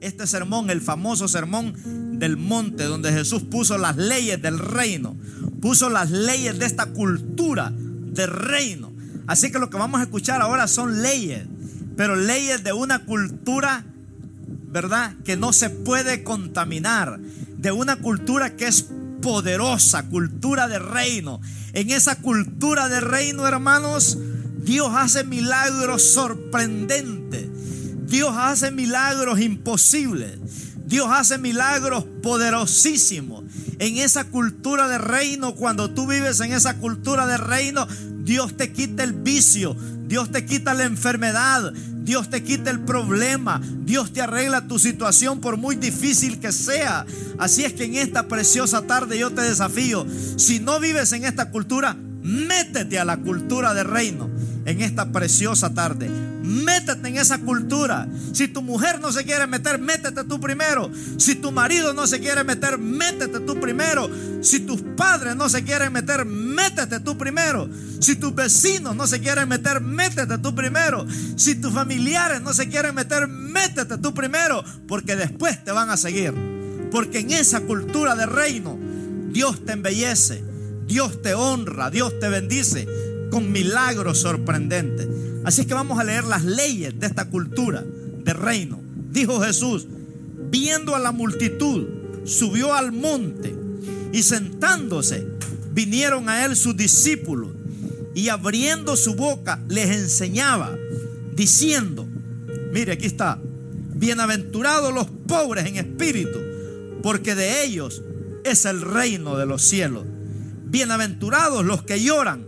Este sermón, el famoso sermón del monte, donde Jesús puso las leyes del reino, puso las leyes de esta cultura del reino. Así que lo que vamos a escuchar ahora son leyes, pero leyes de una cultura, ¿verdad? Que no se puede contaminar, de una cultura que es poderosa, cultura de reino. En esa cultura de reino, hermanos, Dios hace milagros sorprendentes. Dios hace milagros imposibles. Dios hace milagros poderosísimos. En esa cultura de reino, cuando tú vives en esa cultura de reino, Dios te quita el vicio, Dios te quita la enfermedad, Dios te quita el problema, Dios te arregla tu situación por muy difícil que sea. Así es que en esta preciosa tarde yo te desafío, si no vives en esta cultura, métete a la cultura de reino en esta preciosa tarde. Métete en esa cultura. Si tu mujer no se quiere meter, métete tú primero. Si tu marido no se quiere meter, métete tú primero. Si tus padres no se quieren meter, métete tú primero. Si tus vecinos no se quieren meter, métete tú primero. Si tus familiares no se quieren meter, métete tú primero. Porque después te van a seguir. Porque en esa cultura de reino, Dios te embellece, Dios te honra, Dios te bendice con milagros sorprendentes. Así es que vamos a leer las leyes de esta cultura de reino. Dijo Jesús, viendo a la multitud, subió al monte y sentándose, vinieron a él sus discípulos y abriendo su boca les enseñaba, diciendo, mire aquí está, bienaventurados los pobres en espíritu, porque de ellos es el reino de los cielos. Bienaventurados los que lloran,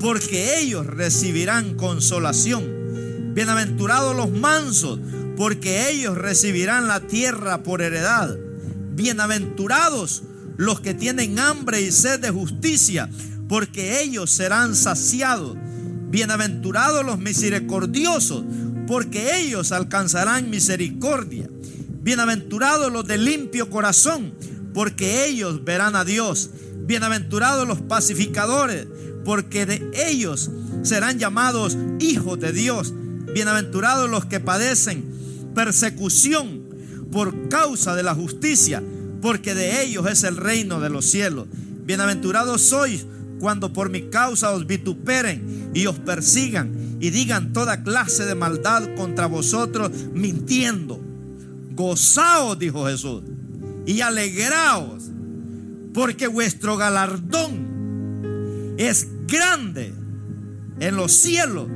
porque ellos recibirán consolación. Bienaventurados los mansos, porque ellos recibirán la tierra por heredad. Bienaventurados los que tienen hambre y sed de justicia, porque ellos serán saciados. Bienaventurados los misericordiosos, porque ellos alcanzarán misericordia. Bienaventurados los de limpio corazón, porque ellos verán a Dios. Bienaventurados los pacificadores, porque de ellos serán llamados hijos de Dios. Bienaventurados los que padecen persecución por causa de la justicia, porque de ellos es el reino de los cielos. Bienaventurados sois cuando por mi causa os vituperen y os persigan y digan toda clase de maldad contra vosotros mintiendo. Gozaos, dijo Jesús, y alegraos, porque vuestro galardón es grande en los cielos,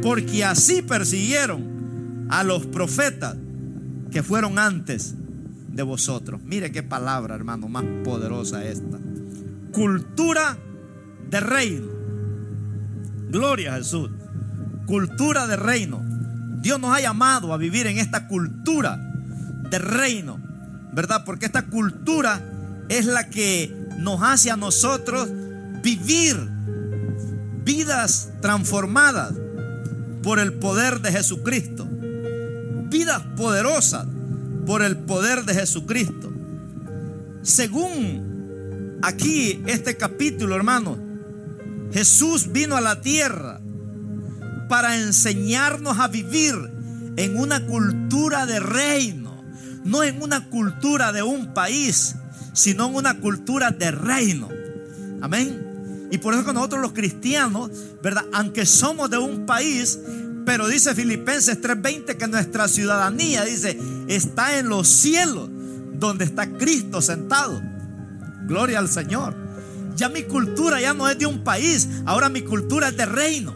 porque así persiguieron a los profetas que fueron antes de vosotros. Mire qué palabra, hermano, más poderosa esta. Cultura de reino. Gloria a Jesús. Cultura de reino. Dios nos ha llamado a vivir en esta cultura de reino, ¿verdad? Porque esta cultura es la que nos hace a nosotros vivir vidas transformadas por el poder de Jesucristo. Vidas poderosas por el poder de Jesucristo. Según aquí este capítulo, hermano, Jesús vino a la tierra para enseñarnos a vivir en una cultura de reino, no en una cultura de un país, sino en una cultura de reino. Amén. Y por eso que nosotros los cristianos, ¿verdad? Aunque somos de un país, pero dice Filipenses 3:20 que nuestra ciudadanía, dice, está en los cielos, donde está Cristo sentado. Gloria al Señor. Ya mi cultura ya no es de un país, ahora mi cultura es de reino.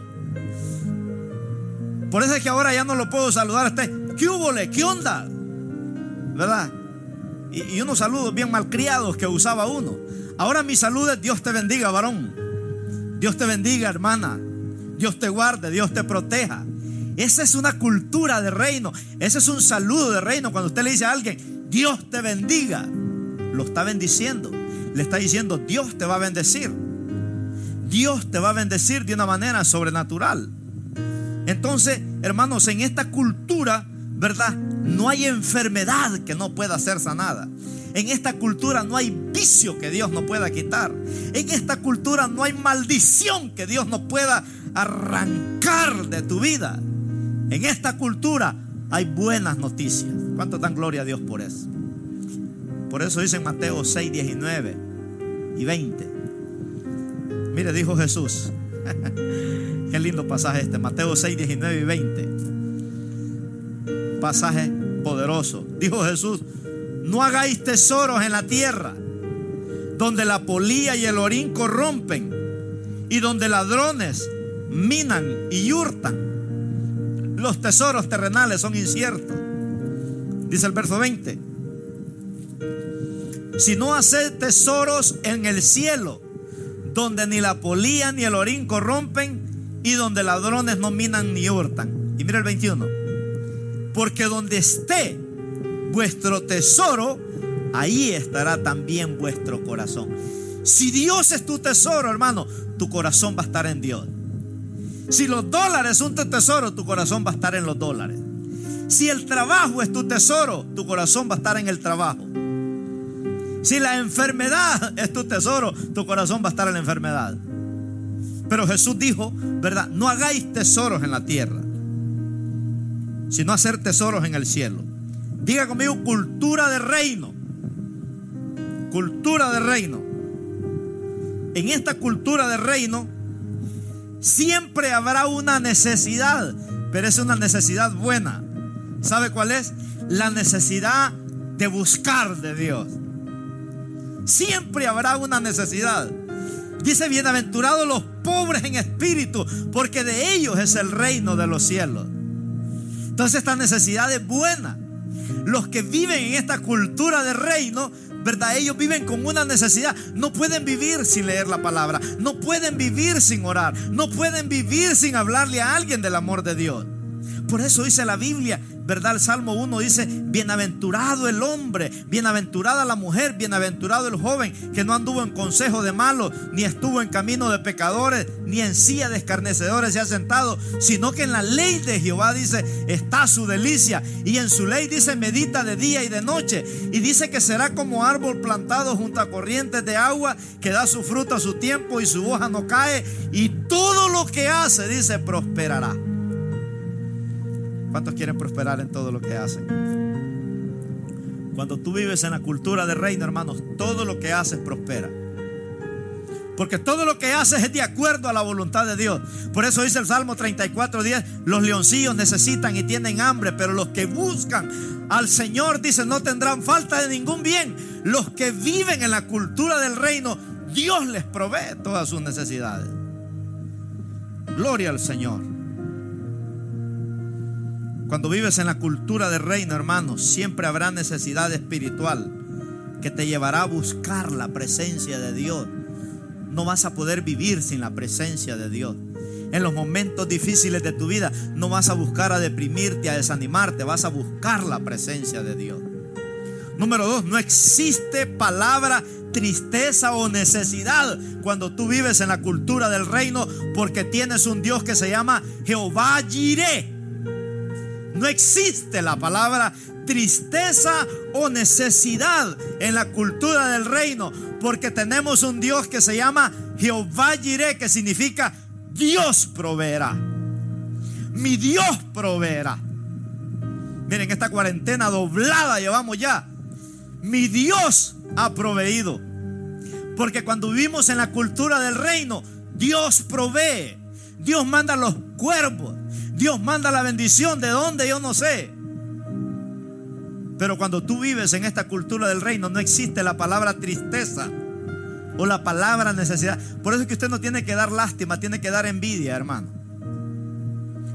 Por eso es que ahora ya no lo puedo saludar a usted. ¿Qué hubo? ¿Qué onda? ¿Verdad? Y, unos saludos bien malcriados que usaba uno. Ahora mi salud es Dios te bendiga, varón. Dios te bendiga, hermana. Dios te guarde, Dios te proteja. Esa es una cultura de reino. Ese es un saludo de reino. Cuando usted le dice a alguien, Dios te bendiga, lo está bendiciendo. Le está diciendo, Dios te va a bendecir. Dios te va a bendecir de una manera sobrenatural. Entonces, hermanos, en esta cultura, ¿verdad? No hay enfermedad que no pueda ser sanada. En esta cultura no hay vicio que Dios no pueda quitar. En esta cultura no hay maldición que Dios no pueda arrancar de tu vida. En esta cultura hay buenas noticias. ¿Cuánto dan gloria a Dios por eso? Por eso dice en Mateo 6, 19 y 20. Mire, dijo Jesús. Qué lindo pasaje este. Mateo 6, 19 y 20. Pasaje Dijo Jesús, no hagáis tesoros en la tierra, donde la polía y el orín corrompen, y donde ladrones minan y hurtan. Los tesoros terrenales son inciertos. Dice el verso 20. Si no haces tesoros en el cielo, donde ni la polía ni el orín corrompen, y donde ladrones no minan ni hurtan. Y mira el 21. Porque donde esté vuestro tesoro, ahí estará también vuestro corazón. Si Dios es tu tesoro, hermano, tu corazón va a estar en Dios. Si los dólares son tu tesoro, tu corazón va a estar en los dólares. Si el trabajo es tu tesoro, tu corazón va a estar en el trabajo. Si la enfermedad es tu tesoro, tu corazón va a estar en la enfermedad. Pero Jesús dijo, ¿verdad? No hagáis tesoros en la tierra, sino hacer tesoros en el cielo. Diga conmigo cultura de reino. Cultura de reino. En esta cultura de reino siempre habrá una necesidad, pero es una necesidad buena. ¿Sabe cuál es? La necesidad de buscar de Dios. Siempre habrá una necesidad. Dice, bienaventurados los pobres en espíritu, porque de ellos es el reino de los cielos. Entonces esta necesidad es buena. Los que viven en esta cultura de reino, ¿verdad? Ellos viven con una necesidad. No pueden vivir sin leer la palabra. No pueden vivir sin orar. No pueden vivir sin hablarle a alguien del amor de Dios. Por eso dice la Biblia, ¿verdad? El Salmo 1 dice, bienaventurado el hombre, bienaventurada la mujer, bienaventurado el joven que no anduvo en consejo de malos, ni estuvo en camino de pecadores, ni en silla de escarnecedores se ha sentado, sino que en la ley de Jehová dice, está su delicia, y en su ley dice, medita de día y de noche, y dice que será como árbol plantado junto a corrientes de agua, que da su fruto a su tiempo y su hoja no cae, y todo lo que hace, dice, prosperará. ¿Cuántos quieren prosperar en todo lo que hacen? Cuando tú vives en la cultura de reino, hermanos, todo lo que haces prospera. Porque todo lo que haces es de acuerdo a la voluntad de Dios. Por eso dice el Salmo 34, 10, los leoncillos necesitan y tienen hambre, pero los que buscan al Señor, dice, no tendrán falta de ningún bien. Los que viven en la cultura del reino, Dios les provee todas sus necesidades. Gloria al Señor. Cuando vives en la cultura del reino, hermanos, siempre habrá necesidad espiritual que te llevará a buscar la presencia de Dios. No vas a poder vivir sin la presencia de Dios. En los momentos difíciles de tu vida no vas a buscar a deprimirte, a desanimarte, vas a buscar la presencia de Dios. Número dos, no existe palabra tristeza o necesidad cuando tú vives en la cultura del reino porque tienes un Dios que se llama Jehová Jireh. No existe la palabra tristeza o necesidad en la cultura del reino, porque tenemos un Dios que se llama Jehová Jireh, que significa Dios proveerá. Mi Dios proveerá. Miren, esta cuarentena doblada llevamos ya. Mi Dios ha proveído. Porque cuando vivimos en la cultura del reino, Dios provee. Dios manda los cuervos. Dios manda la bendición de dónde yo no sé. Pero cuando tú vives en esta cultura del reino no existe la palabra tristeza o la palabra necesidad. Por eso es que usted no tiene que dar lástima, tiene que dar envidia, hermano.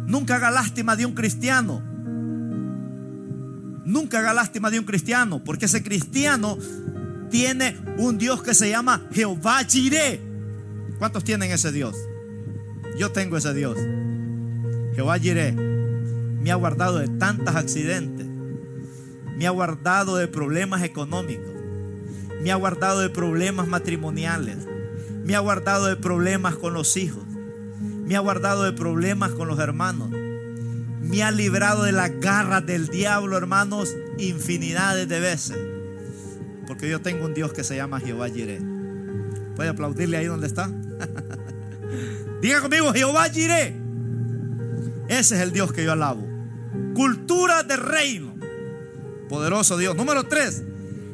Nunca haga lástima de un cristiano. Nunca haga lástima de un cristiano, porque ese cristiano tiene un Dios que se llama Jehová Jireh. ¿Cuántos tienen ese Dios? Yo tengo ese Dios. Jehová Jireh me ha guardado de tantos accidentes, me ha guardado de problemas económicos, me ha guardado de problemas matrimoniales, me ha guardado de problemas con los hijos, me ha guardado de problemas con los hermanos, me ha librado de las garras del diablo, hermanos, infinidades de veces. Porque yo tengo un Dios que se llama Jehová Jireh. ¿Puede aplaudirle ahí donde está? Diga conmigo, Jehová Jireh. Ese es el Dios que yo alabo. Cultura de reino. Poderoso Dios. Número tres.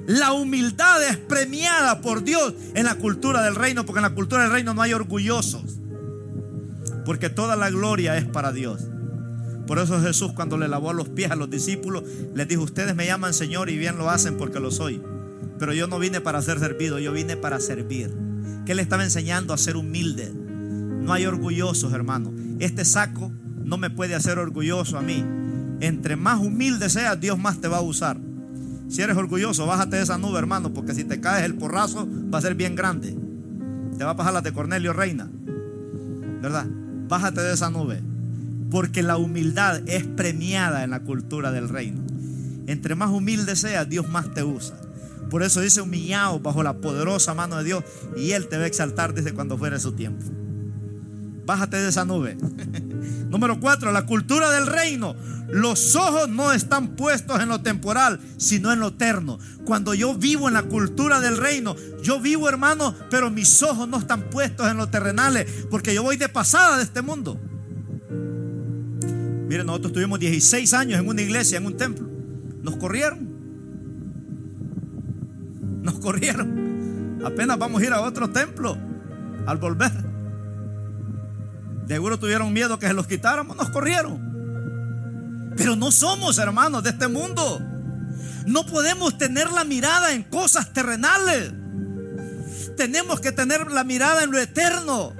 La humildad es premiada por Dios en la cultura del reino, porque en la cultura del reino no hay orgullosos, porque toda la gloria es para Dios. Por eso Jesús cuando le lavó los pies a los discípulos, les dijo, ustedes me llaman Señor y bien lo hacen porque lo soy. Pero yo no vine para ser servido, yo vine para servir. Que le estaba enseñando a ser humilde. No hay orgullosos, hermano. Este saco no me puede hacer orgulloso a mí. Entre más humilde seas, Dios más te va a usar. Si eres orgulloso, bájate de esa nube, hermano, porque si te caes el porrazo va a ser bien grande. Te va a pasar la de Cornelio Reina. ¿Verdad? Bájate de esa nube. Porque la humildad es premiada en la cultura del reino. Entre más humilde seas, Dios más te usa. Por eso dice humillado bajo la poderosa mano de Dios y Él te va a exaltar desde cuando fuera su tiempo. Bájate de esa nube. Número cuatro, la cultura del reino. Los ojos no están puestos en lo temporal, sino en lo eterno. Cuando yo vivo en la cultura del reino, yo vivo hermano, pero mis ojos no están puestos en lo terrenales, porque yo voy de pasada de este mundo. Miren, nosotros tuvimos 16 años en una iglesia, en un templo. Nos corrieron. Nos corrieron. Apenas vamos a ir a otro templo al volver. Seguro tuvieron miedo que se los quitáramos, nos corrieron. Pero no somos hermanos de este mundo. No podemos tener la mirada en cosas terrenales. Tenemos que tener la mirada en lo eterno.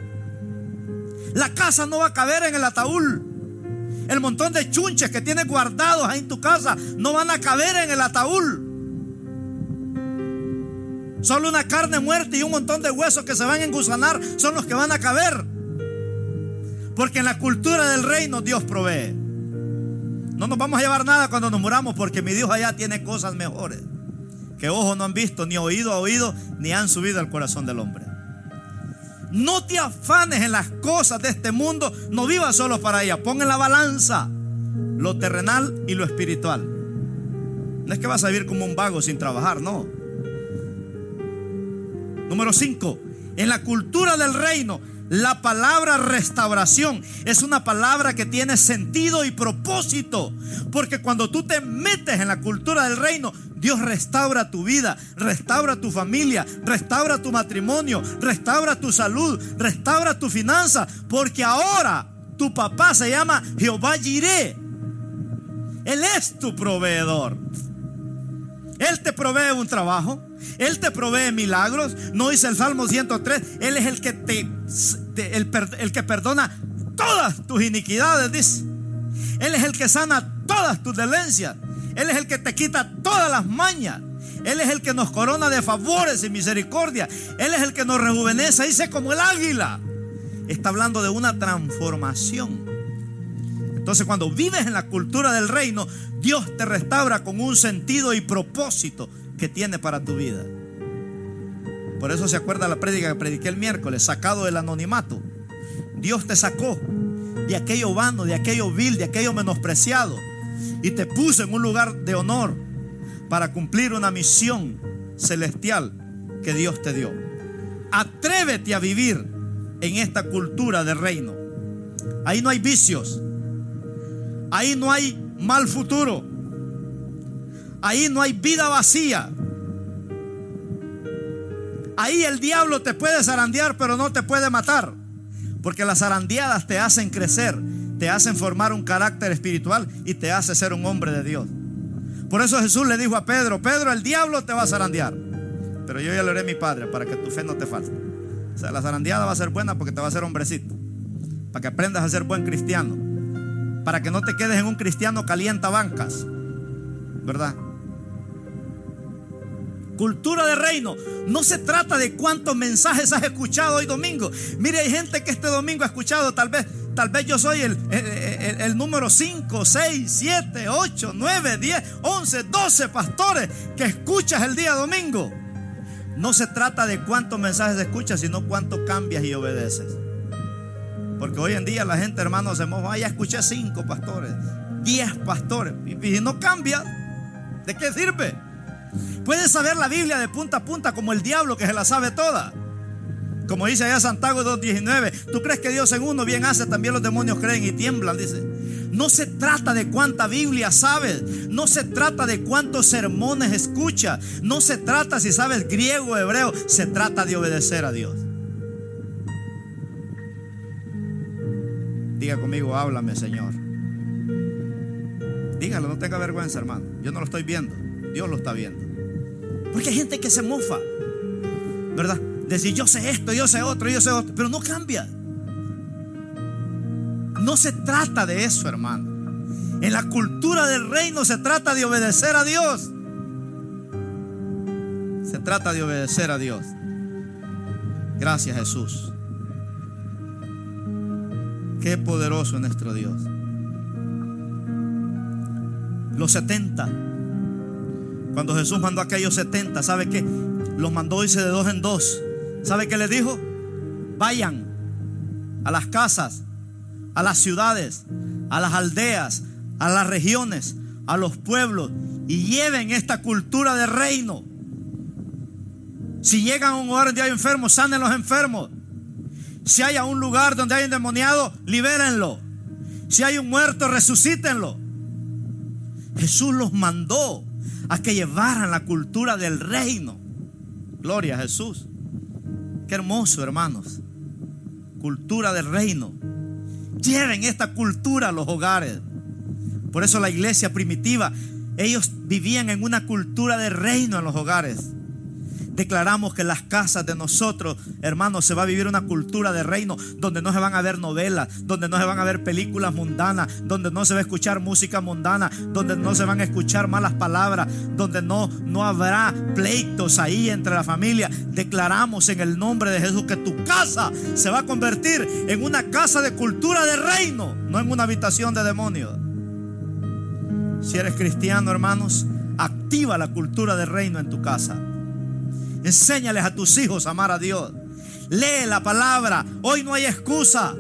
La casa no va a caber en el ataúd. El montón de chunches que tienes guardados ahí en tu casa no van a caber en el ataúd. Solo una carne muerta y un montón de huesos que se van a engusanar son los que van a caber. Porque en la cultura del reino Dios provee. No nos vamos a llevar nada cuando nos muramos porque mi Dios allá tiene cosas mejores que ojos no han visto, ni oído ha oído, ni han subido al corazón del hombre. No te afanes en las cosas de este mundo, no vivas solo para ella. Pon en la balanza lo terrenal y lo espiritual. No es que vas a vivir como un vago sin trabajar, no. Número 5. En la cultura del reino, la palabra restauración es una palabra que tiene sentido y propósito. Porque cuando tú te metes en la cultura del reino, Dios restaura tu vida, restaura tu familia, restaura tu matrimonio, restaura tu salud, restaura tu finanza. Porque ahora tu papá se llama Jehová Jireh. Él es tu proveedor. Él te provee un trabajo. Él te provee milagros. No dice el Salmo 103. Él es el que te, el, el que perdona todas tus iniquidades, dice. Él es el que sana todas tus dolencias. Él es el que te quita todas las mañas. Él es el que nos corona de favores y misericordia. Él es el que nos rejuvenece, dice como el águila. Está hablando de una transformación. Entonces cuando vives en la cultura del reino, Dios te restaura con un sentido y propósito que tiene para tu vida. Por eso se acuerda la prédica que prediqué el miércoles, sacado del anonimato. Dios te sacó de aquello vano, de aquello vil, de aquello menospreciado y te puso en un lugar de honor para cumplir una misión celestial que Dios te dio. Atrévete a vivir en esta cultura del reino. Ahí no hay vicios. Ahí no hay mal futuro. Ahí no hay vida vacía. Ahí el diablo te puede zarandear, pero no te puede matar. Porque las zarandeadas te hacen crecer, te hacen formar un carácter espiritual y te hace ser un hombre de Dios. Por eso Jesús le dijo a Pedro, Pedro, el diablo te va a zarandear. Pero yo ya le haré a mi padre para que tu fe no te falte. O sea, la zarandeada va a ser buena porque te va a hacer hombrecito. Para que aprendas a ser buen cristiano. Para que no te quedes en un cristiano calienta bancas. ¿Verdad? Cultura de reino. No se trata de cuántos mensajes has escuchado hoy domingo. Mire, hay gente que este domingo ha escuchado, tal vez, tal vez yo soy el, el, número 5, 6, 7, 8, 9, 10, 11, 12 pastores que escuchas el día domingo. No se trata de cuántos mensajes escuchas, sino cuánto cambias y obedeces. Porque hoy en día la gente, hermano, se moja. ya escuché 5 pastores, 10 pastores. Y, y no cambia. ¿De qué sirve? Puedes saber la Biblia de punta a punta como el diablo que se la sabe toda. Como dice allá Santiago 2.19, ¿tú crees que Dios en uno bien hace? También los demonios creen y tiemblan, dice. No se trata de cuánta Biblia sabes. No se trata de cuántos sermones escuchas. No se trata si sabes griego o hebreo. Se trata de obedecer a Dios. Diga conmigo, háblame, Señor. Dígalo, no tenga vergüenza, hermano. Yo no lo estoy viendo. Dios lo está viendo. Porque hay gente que se mofa, ¿verdad? Decir, yo sé esto, yo sé otro, yo sé otro. Pero no cambia. No se trata de eso, hermano. En la cultura del reino se trata de obedecer a Dios. Se trata de obedecer a Dios. Gracias Jesús. Qué poderoso es nuestro Dios. Los 70. Cuando Jesús mandó a aquellos 70, ¿sabe qué? Los mandó irse de dos en dos. ¿Sabe qué les dijo? Vayan a las casas, a las ciudades, a las aldeas, a las regiones, a los pueblos y lleven esta cultura de reino. Si llegan a un lugar donde hay enfermos, sanen los enfermos. Si hay un lugar donde hay endemoniado, libérenlo. Si hay un muerto, resucítenlo. Jesús los mandó a que llevaran la cultura del reino. Gloria a Jesús. Qué hermoso, hermanos. Cultura del reino. Lleven esta cultura a los hogares. Por eso la iglesia primitiva, ellos vivían en una cultura de reino en los hogares. Declaramos que en las casas de nosotros, hermanos, se va a vivir una cultura de reino donde no se van a ver novelas, donde no se van a ver películas mundanas, donde no se va a escuchar música mundana, donde no se van a escuchar malas palabras, donde no, no habrá pleitos ahí entre la familia. Declaramos en el nombre de Jesús que tu casa se va a convertir en una casa de cultura de reino, no en una habitación de demonios. Si eres cristiano, hermanos, activa la cultura de reino en tu casa. Enséñales a tus hijos a amar a Dios. Lee la palabra. Hoy no hay excusa.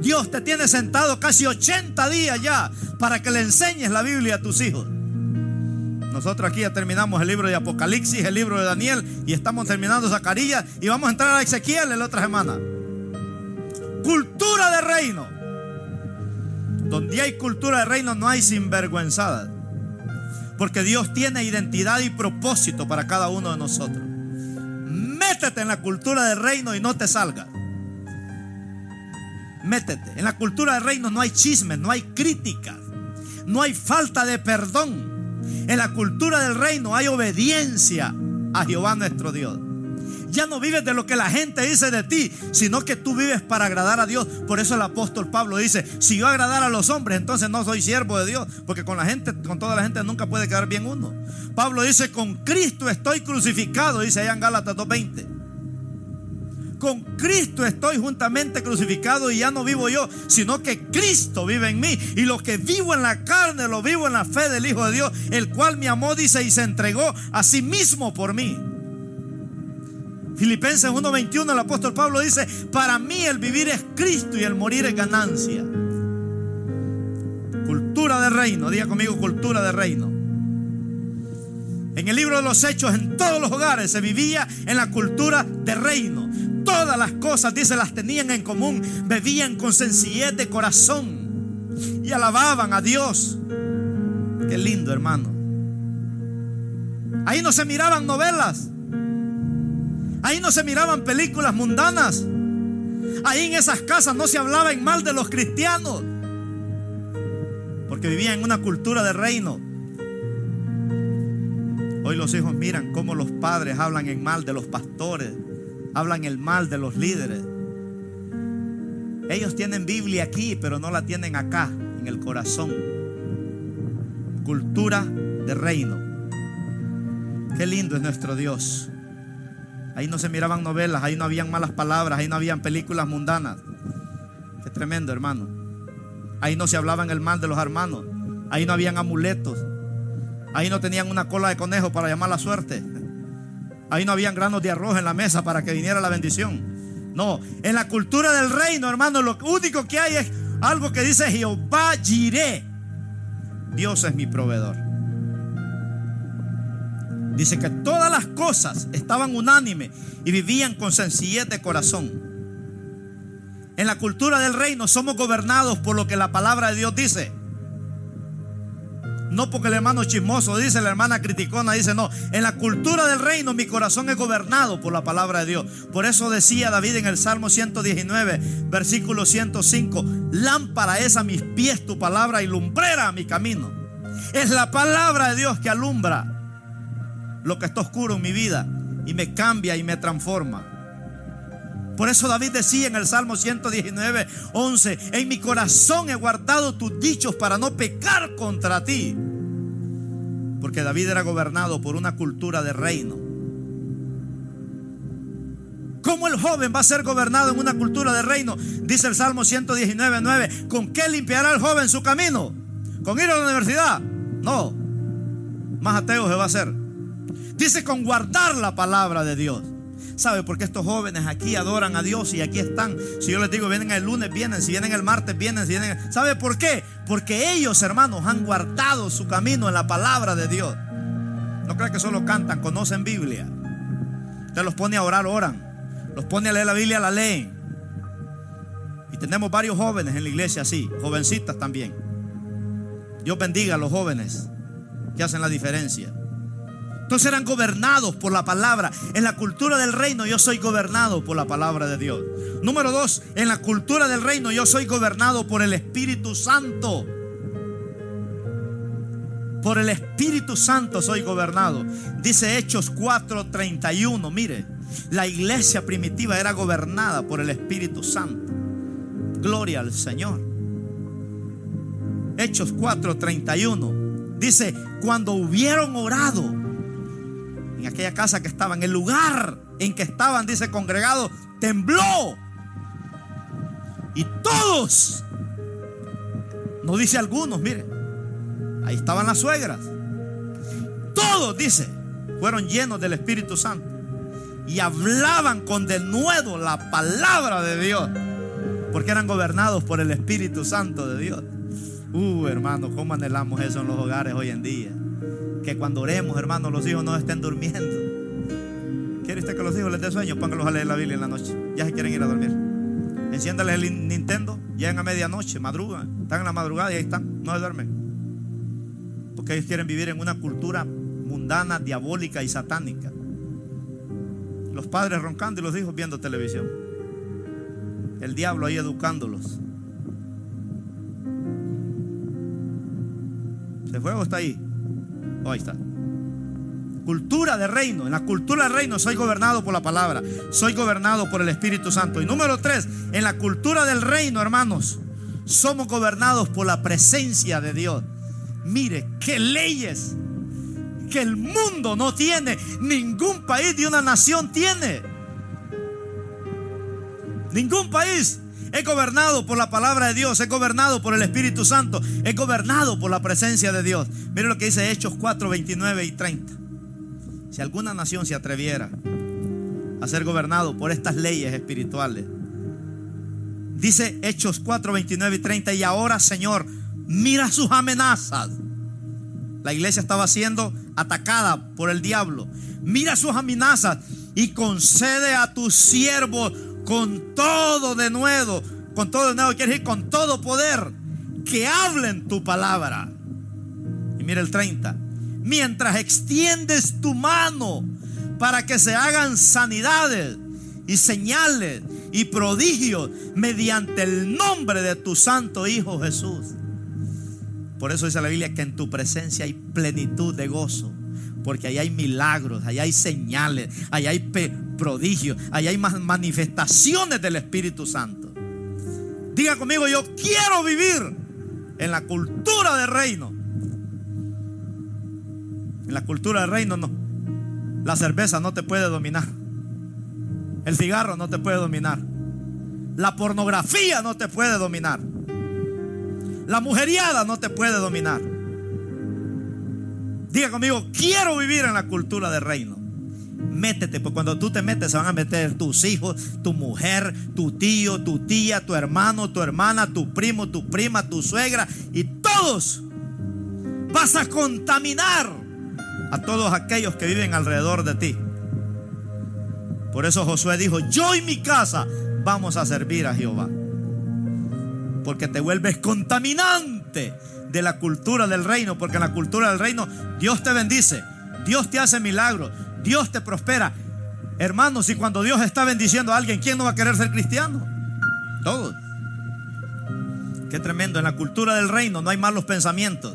Dios te tiene sentado casi 80 días ya para que le enseñes la Biblia a tus hijos. Nosotros aquí ya terminamos el libro de Apocalipsis, el libro de Daniel y estamos terminando Zacarías y vamos a entrar a Ezequiel la otra semana. Cultura de reino. Donde hay cultura de reino no hay sinvergüenzadas. Porque Dios tiene identidad y propósito para cada uno de nosotros. Métete en la cultura del reino y no te salgas. Métete. En la cultura del reino no hay chismes, no hay críticas, no hay falta de perdón. En la cultura del reino hay obediencia a Jehová nuestro Dios. Ya no vives de lo que la gente dice de ti, sino que tú vives para agradar a Dios. Por eso el apóstol Pablo dice, si yo agradar a los hombres, entonces no soy siervo de Dios, porque con la gente, con toda la gente nunca puede quedar bien uno. Pablo dice, con Cristo estoy crucificado, dice allá en Gálatas 2.20. Con Cristo estoy juntamente crucificado y ya no vivo yo, sino que Cristo vive en mí. Y lo que vivo en la carne lo vivo en la fe del Hijo de Dios, el cual me amó, dice, y se entregó a sí mismo por mí. Filipenses 1:21 el apóstol Pablo dice, para mí el vivir es Cristo y el morir es ganancia. Cultura de reino, diga conmigo cultura de reino. En el libro de los hechos, en todos los hogares se vivía en la cultura de reino. Todas las cosas, dice, las tenían en común. Bebían con sencillez de corazón y alababan a Dios. Qué lindo, hermano. Ahí no se miraban novelas. Ahí no se miraban películas mundanas. Ahí en esas casas no se hablaba en mal de los cristianos. Porque vivían en una cultura de reino. Hoy los hijos miran cómo los padres hablan en mal de los pastores, hablan el mal de los líderes. Ellos tienen Biblia aquí, pero no la tienen acá, en el corazón. Cultura de reino. Qué lindo es nuestro Dios. Ahí no se miraban novelas, ahí no habían malas palabras, ahí no habían películas mundanas. Qué tremendo, hermano. Ahí no se hablaban el mal de los hermanos. Ahí no habían amuletos. Ahí no tenían una cola de conejo para llamar la suerte. Ahí no habían granos de arroz en la mesa para que viniera la bendición. No, en la cultura del reino, hermano, lo único que hay es algo que dice Jehová Jiré. Dios es mi proveedor. Dice que todas las cosas estaban unánime y vivían con sencillez de corazón. En la cultura del reino somos gobernados por lo que la palabra de Dios dice. No porque el hermano chismoso dice, la hermana criticona dice, no. En la cultura del reino mi corazón es gobernado por la palabra de Dios. Por eso decía David en el Salmo 119, versículo 105, lámpara es a mis pies tu palabra y lumbrera a mi camino. Es la palabra de Dios que alumbra lo que está oscuro en mi vida y me cambia y me transforma. Por eso David decía en el Salmo 119, 11, en mi corazón he guardado tus dichos para no pecar contra ti. Porque David era gobernado por una cultura de reino. ¿Cómo el joven va a ser gobernado en una cultura de reino? Dice el Salmo 119, 9. ¿Con qué limpiará el joven su camino? ¿Con ir a la universidad? No. Más ateo se va a hacer. Dice con guardar la palabra de Dios. ¿Sabe por qué estos jóvenes aquí adoran a Dios y aquí están? Si yo les digo, vienen el lunes, vienen. Si vienen el martes, vienen. Si vienen... ¿Sabe por qué? Porque ellos, hermanos, han guardado su camino en la palabra de Dios. No crean que solo cantan, conocen Biblia. Usted los pone a orar, oran. Los pone a leer la Biblia, la leen. Y tenemos varios jóvenes en la iglesia así, jovencitas también. Dios bendiga a los jóvenes que hacen la diferencia. Entonces eran gobernados por la palabra. En la cultura del reino yo soy gobernado por la palabra de Dios. Número dos, en la cultura del reino yo soy gobernado por el Espíritu Santo. Por el Espíritu Santo soy gobernado. Dice Hechos 4:31. Mire, la iglesia primitiva era gobernada por el Espíritu Santo. Gloria al Señor. Hechos 4:31. Dice, cuando hubieron orado, en aquella casa que estaba, en el lugar en que estaban, dice, congregados, tembló. Y todos, no dice algunos, mire, ahí estaban las suegras. Todos, dice, fueron llenos del Espíritu Santo. Y hablaban con denuedo la palabra de Dios. Porque eran gobernados por el Espíritu Santo de Dios. Uh, hermano, ¿cómo anhelamos eso en los hogares hoy en día? Que cuando oremos, hermanos, los hijos no estén durmiendo. ¿Quiere usted que los hijos les dé sueño? Póngalos a leer la Biblia en la noche. Ya se quieren ir a dormir. Enciéndales el Nintendo, llegan a medianoche, madrugan. Están en la madrugada y ahí están, no se duermen. Porque ellos quieren vivir en una cultura mundana, diabólica y satánica. Los padres roncando y los hijos viendo televisión. El diablo ahí educándolos. ¿Se fue o está ahí? Oh, ahí está. Cultura de reino. En la cultura de reino soy gobernado por la palabra. Soy gobernado por el Espíritu Santo. Y número tres, en la cultura del reino, hermanos, somos gobernados por la presencia de Dios. Mire, qué leyes que el mundo no tiene. Ningún país de una nación tiene. Ningún país es gobernado por la palabra de Dios, es gobernado por el Espíritu Santo, es gobernado por la presencia de Dios. Mire lo que dice Hechos 4, 29 y 30. Si alguna nación se atreviera a ser gobernado por estas leyes espirituales, dice Hechos 4, 29 y 30, y ahora Señor, mira sus amenazas. La iglesia estaba siendo atacada por el diablo. Mira sus amenazas y concede a tus siervos con todo de nuevo, con todo de nuevo, quiere decir con todo poder, que hablen tu palabra. Y mira el 30, mientras extiendes tu mano para que se hagan sanidades y señales y prodigios mediante el nombre de tu santo Hijo Jesús. Por eso dice la Biblia que en tu presencia hay plenitud de gozo porque ahí hay milagros, ahí hay señales, ahí hay prodigios, ahí hay manifestaciones del Espíritu Santo. Diga conmigo, yo quiero vivir en la cultura del reino. En la cultura del reino no. La cerveza no te puede dominar. El cigarro no te puede dominar. La pornografía no te puede dominar. La mujeriada no te puede dominar. Diga conmigo, quiero vivir en la cultura del reino. Métete, porque cuando tú te metes se van a meter tus hijos, tu mujer, tu tío, tu tía, tu hermano, tu hermana, tu primo, tu prima, tu suegra y todos. Vas a contaminar a todos aquellos que viven alrededor de ti. Por eso Josué dijo, yo y mi casa vamos a servir a Jehová. Porque te vuelves contaminante de la cultura del reino. Porque en la cultura del reino Dios te bendice, Dios te hace milagros, Dios te prospera. Hermanos, y cuando Dios está bendiciendo a alguien, ¿quién no va a querer ser cristiano? Todos. Qué tremendo. En la cultura del reino no hay malos pensamientos.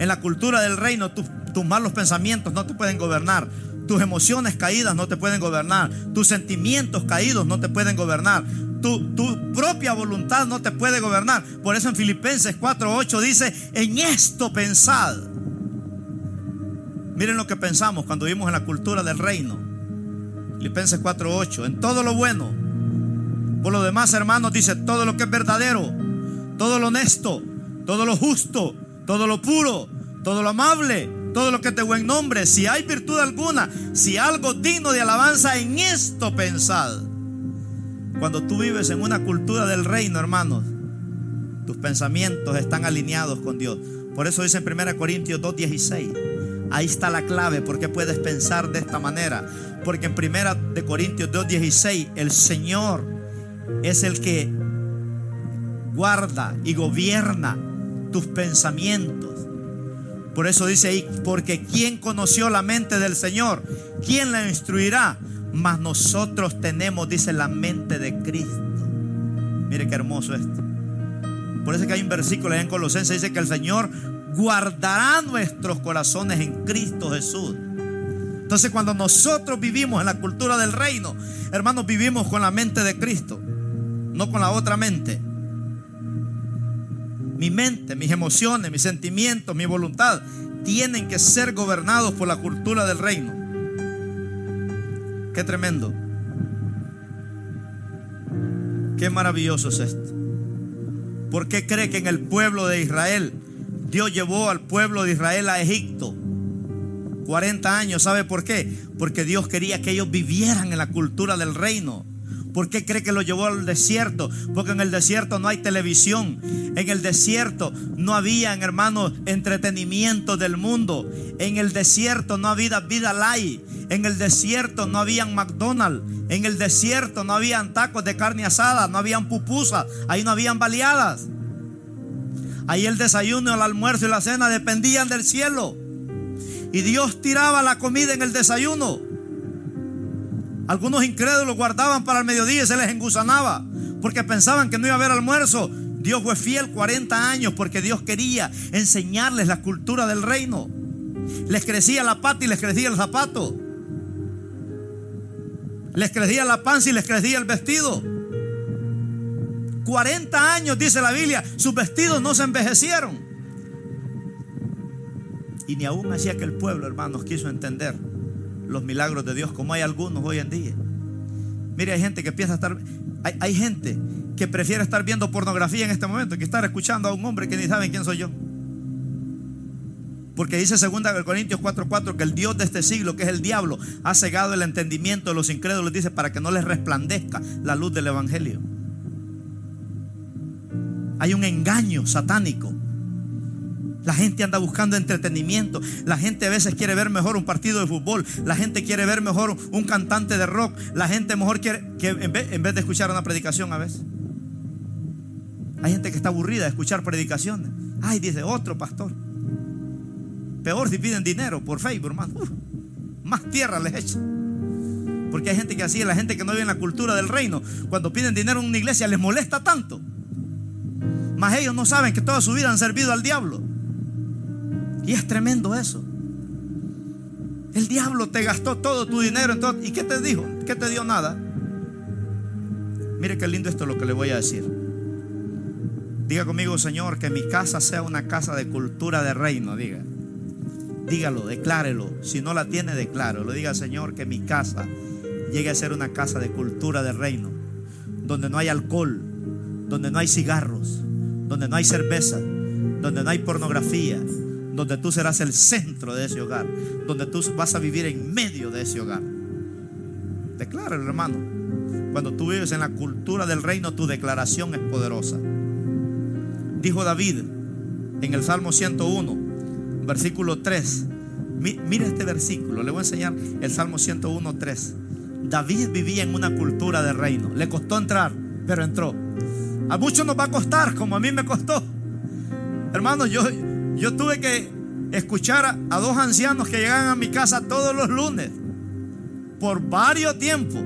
En la cultura del reino tus, tus malos pensamientos no te pueden gobernar. Tus emociones caídas no te pueden gobernar. Tus sentimientos caídos no te pueden gobernar. Tu, tu, propia voluntad no te puede gobernar. Por eso en Filipenses 4:8 dice, en esto pensad. Miren lo que pensamos cuando vivimos en la cultura del reino. Filipenses 4:8, en todo lo bueno. Por lo demás, hermanos, dice todo lo que es verdadero, todo lo honesto, todo lo justo, todo lo puro, todo lo amable, todo lo que te buen nombre, si hay virtud alguna, si algo digno de alabanza, en esto pensad. Cuando tú vives en una cultura del reino, hermanos, tus pensamientos están alineados con Dios. Por eso dice en 1 Corintios 2:16. Ahí está la clave, porque puedes pensar de esta manera. Porque en 1 de Corintios 2:16 el Señor es el que guarda y gobierna tus pensamientos. Por eso dice ahí, porque ¿quién conoció la mente del Señor? ¿Quién la instruirá? Mas nosotros tenemos, dice, la mente de Cristo. Mire qué hermoso esto. Por eso que hay un versículo en Colosenses, dice que el Señor guardará nuestros corazones en Cristo Jesús. Entonces cuando nosotros vivimos en la cultura del reino, hermanos, vivimos con la mente de Cristo, no con la otra mente. Mi mente, mis emociones, mis sentimientos, mi voluntad tienen que ser gobernados por la cultura del reino. Qué tremendo. Qué maravilloso es esto. ¿Por qué cree que en el pueblo de Israel Dios llevó al pueblo de Israel a Egipto? 40 años, ¿sabe por qué? Porque Dios quería que ellos vivieran en la cultura del reino. ¿Por qué cree que lo llevó al desierto? Porque en el desierto no hay televisión. En el desierto no había, hermanos, entretenimiento del mundo. En el desierto no había vida light. En el desierto no habían McDonald's. En el desierto no habían tacos de carne asada. No habían pupusas. Ahí no habían baleadas. Ahí el desayuno, el almuerzo y la cena dependían del cielo. Y Dios tiraba la comida en el desayuno. Algunos incrédulos guardaban para el mediodía y se les engusanaba porque pensaban que no iba a haber almuerzo. Dios fue fiel 40 años porque Dios quería enseñarles la cultura del reino. Les crecía la pata y les crecía el zapato. Les crecía la panza y les crecía el vestido. 40 años, dice la Biblia, sus vestidos no se envejecieron. Y ni aún hacía que el pueblo, hermanos, quiso entender los milagros de Dios, como hay algunos hoy en día. Mire, hay gente que empieza a estar, hay, hay, gente que prefiere estar viendo pornografía en este momento que estar escuchando a un hombre que ni saben quién soy yo. Porque dice 2 Corintios 4:4 que el Dios de este siglo, que es el diablo, ha cegado el entendimiento de los incrédulos, dice, para que no les resplandezca la luz del Evangelio. Hay un engaño satánico la gente anda buscando entretenimiento. La gente a veces quiere ver mejor un partido de fútbol. La gente quiere ver mejor un cantante de rock. La gente mejor quiere que en vez, en vez de escuchar una predicación a veces. Hay gente que está aburrida de escuchar predicaciones. Ay, dice otro pastor. Peor si piden dinero por Facebook, hermano. Más tierra les echa. Porque hay gente que así, la gente que no vive en la cultura del reino, cuando piden dinero en una iglesia les molesta tanto. Mas ellos no saben que toda su vida han servido al diablo. Y es tremendo eso. El diablo te gastó todo tu dinero. ¿Y qué te dijo? ¿Qué te dio nada? Mire qué lindo esto es lo que le voy a decir. Diga conmigo, Señor, que mi casa sea una casa de cultura de reino. Diga. Dígalo, declárelo. Si no la tiene, declárelo. Diga, Señor, que mi casa llegue a ser una casa de cultura de reino. Donde no hay alcohol, donde no hay cigarros, donde no hay cerveza, donde no hay pornografía, donde tú serás el centro de ese hogar, donde tú vas a vivir en medio de ese hogar. Declara, hermano. Cuando tú vives en la cultura del reino, tu declaración es poderosa. Dijo David en el Salmo 101, versículo 3. Mira este versículo, le voy a enseñar el Salmo 101, 3. David vivía en una cultura de reino. Le costó entrar, pero entró. A muchos nos va a costar, como a mí me costó. Hermanos, yo, yo tuve que escuchar a, a dos ancianos que llegaban a mi casa todos los lunes por varios tiempos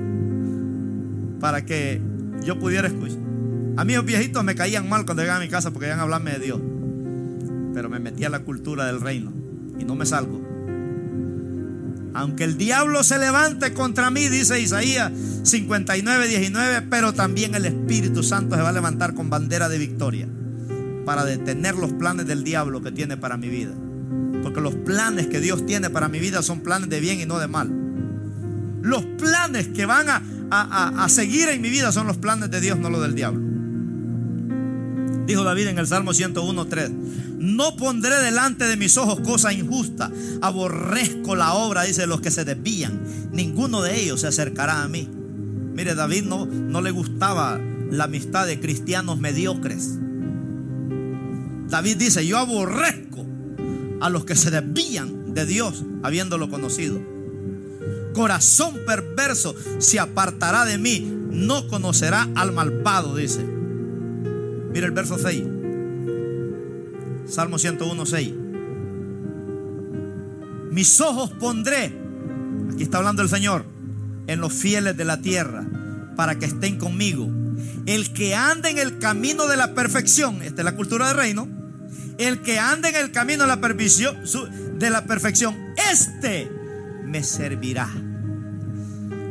para que yo pudiera escuchar. A mí los viejitos me caían mal cuando llegaban a mi casa porque iban a hablarme de Dios. Pero me metí a la cultura del reino y no me salgo. Aunque el diablo se levante contra mí, dice Isaías 59, 19, pero también el Espíritu Santo se va a levantar con bandera de victoria para detener los planes del diablo que tiene para mi vida. Porque los planes que Dios tiene para mi vida son planes de bien y no de mal. Los planes que van a, a, seguir en mi vida son los planes de Dios, no los del diablo. Dijo David en el Salmo 101.3, no pondré delante de mis ojos cosa injusta, aborrezco la obra, dice, los que se desvían, ninguno de ellos se acercará a mí. Mire, David no, no le gustaba la amistad de cristianos mediocres. David dice, yo aborrezco a los que se desvían de Dios habiéndolo conocido. Corazón perverso se apartará de mí, no conocerá al malvado, dice. Mira el verso 6. Salmo 101, 6. Mis ojos pondré, aquí está hablando el Señor, en los fieles de la tierra, para que estén conmigo. El que anda en el camino de la perfección, esta es la cultura del reino, el que anda en el camino de la perfección, de la perfección, este me servirá.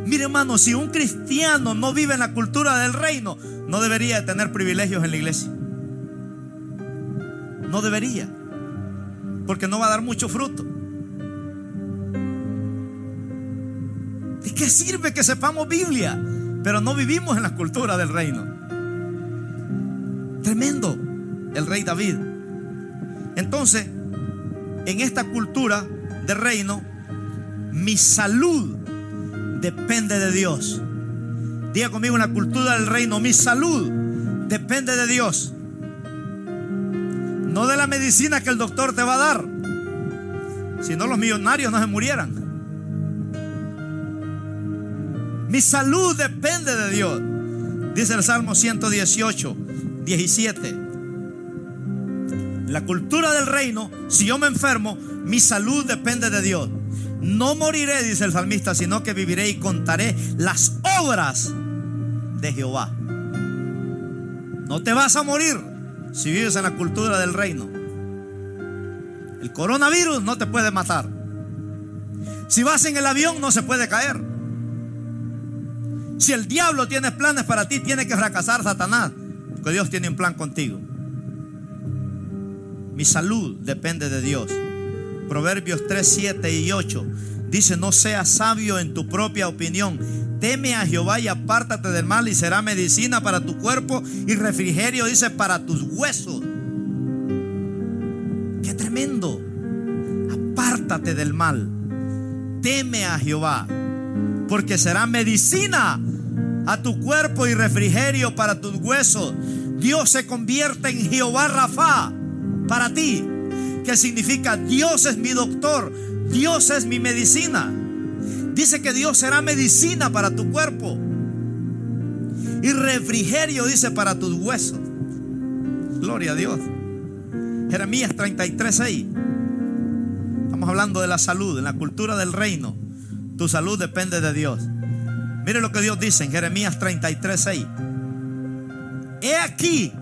Mire hermano, si un cristiano no vive en la cultura del reino, no debería tener privilegios en la iglesia. No debería. Porque no va a dar mucho fruto. ¿De qué sirve que sepamos Biblia? Pero no vivimos en la cultura del reino. Tremendo el rey David. Entonces, en esta cultura del reino, mi salud depende de Dios. Diga conmigo, una cultura del reino, mi salud depende de Dios. No de la medicina que el doctor te va a dar. Si no, los millonarios no se murieran. Mi salud depende de Dios. Dice el Salmo 118, 17. La cultura del reino, si yo me enfermo, mi salud depende de Dios. No moriré, dice el salmista, sino que viviré y contaré las obras de Jehová. No te vas a morir si vives en la cultura del reino. El coronavirus no te puede matar. Si vas en el avión no se puede caer. Si el diablo tiene planes para ti, tiene que fracasar Satanás, porque Dios tiene un plan contigo. Mi salud depende de Dios. Proverbios 3, 7 y 8. Dice, no seas sabio en tu propia opinión. Teme a Jehová y apártate del mal y será medicina para tu cuerpo y refrigerio, dice, para tus huesos. Qué tremendo. Apártate del mal. Teme a Jehová, porque será medicina a tu cuerpo y refrigerio para tus huesos. Dios se convierte en Jehová Rafa para ti que significa Dios es mi doctor, Dios es mi medicina. Dice que Dios será medicina para tu cuerpo. Y refrigerio dice para tus huesos. Gloria a Dios. Jeremías 33, 6. Estamos hablando de la salud, en la cultura del reino. Tu salud depende de Dios. Mire lo que Dios dice en Jeremías 33, 6. He aquí,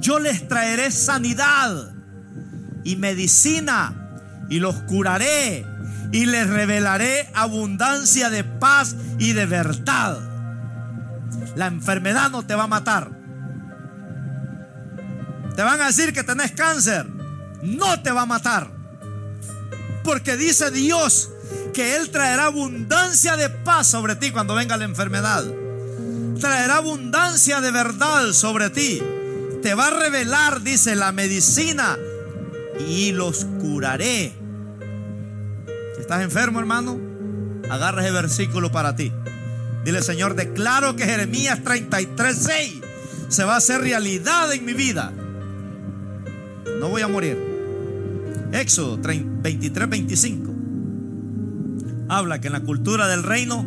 yo les traeré sanidad y medicina y los curaré y les revelaré abundancia de paz y de verdad. La enfermedad no te va a matar. Te van a decir que tenés cáncer. No te va a matar. Porque dice Dios que Él traerá abundancia de paz sobre ti cuando venga la enfermedad. Traerá abundancia de verdad sobre ti. Te va a revelar, dice, la medicina y los curaré. Estás enfermo, hermano, agarra ese versículo para ti. Dile, Señor, declaro que Jeremías 33:6 se va a hacer realidad en mi vida. No voy a morir. Éxodo 23:25 habla que en la cultura del reino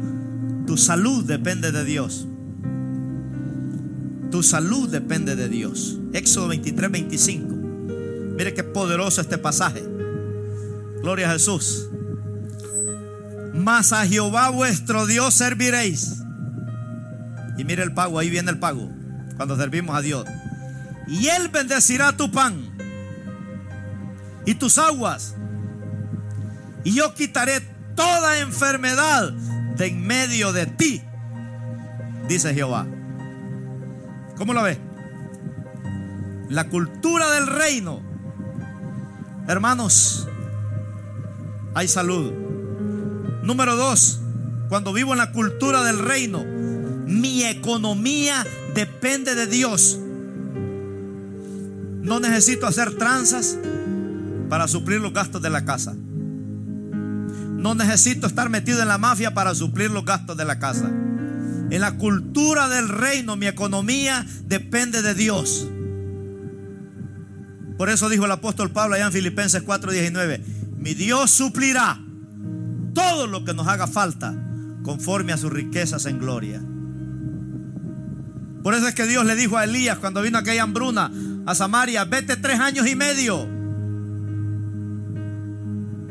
tu salud depende de Dios. Tu salud depende de Dios. Éxodo 23, 25. Mire qué poderoso este pasaje. Gloria a Jesús. Mas a Jehová vuestro Dios serviréis. Y mire el pago, ahí viene el pago. Cuando servimos a Dios. Y Él bendecirá tu pan y tus aguas. Y yo quitaré toda enfermedad de en medio de ti, dice Jehová. ¿Cómo lo ve? La cultura del reino. Hermanos, hay salud. Número dos, cuando vivo en la cultura del reino, mi economía depende de Dios. No necesito hacer tranzas para suplir los gastos de la casa. No necesito estar metido en la mafia para suplir los gastos de la casa. En la cultura del reino mi economía depende de Dios. Por eso dijo el apóstol Pablo allá en Filipenses 4:19, mi Dios suplirá todo lo que nos haga falta conforme a sus riquezas en gloria. Por eso es que Dios le dijo a Elías cuando vino aquella hambruna a Samaria, vete tres años y medio.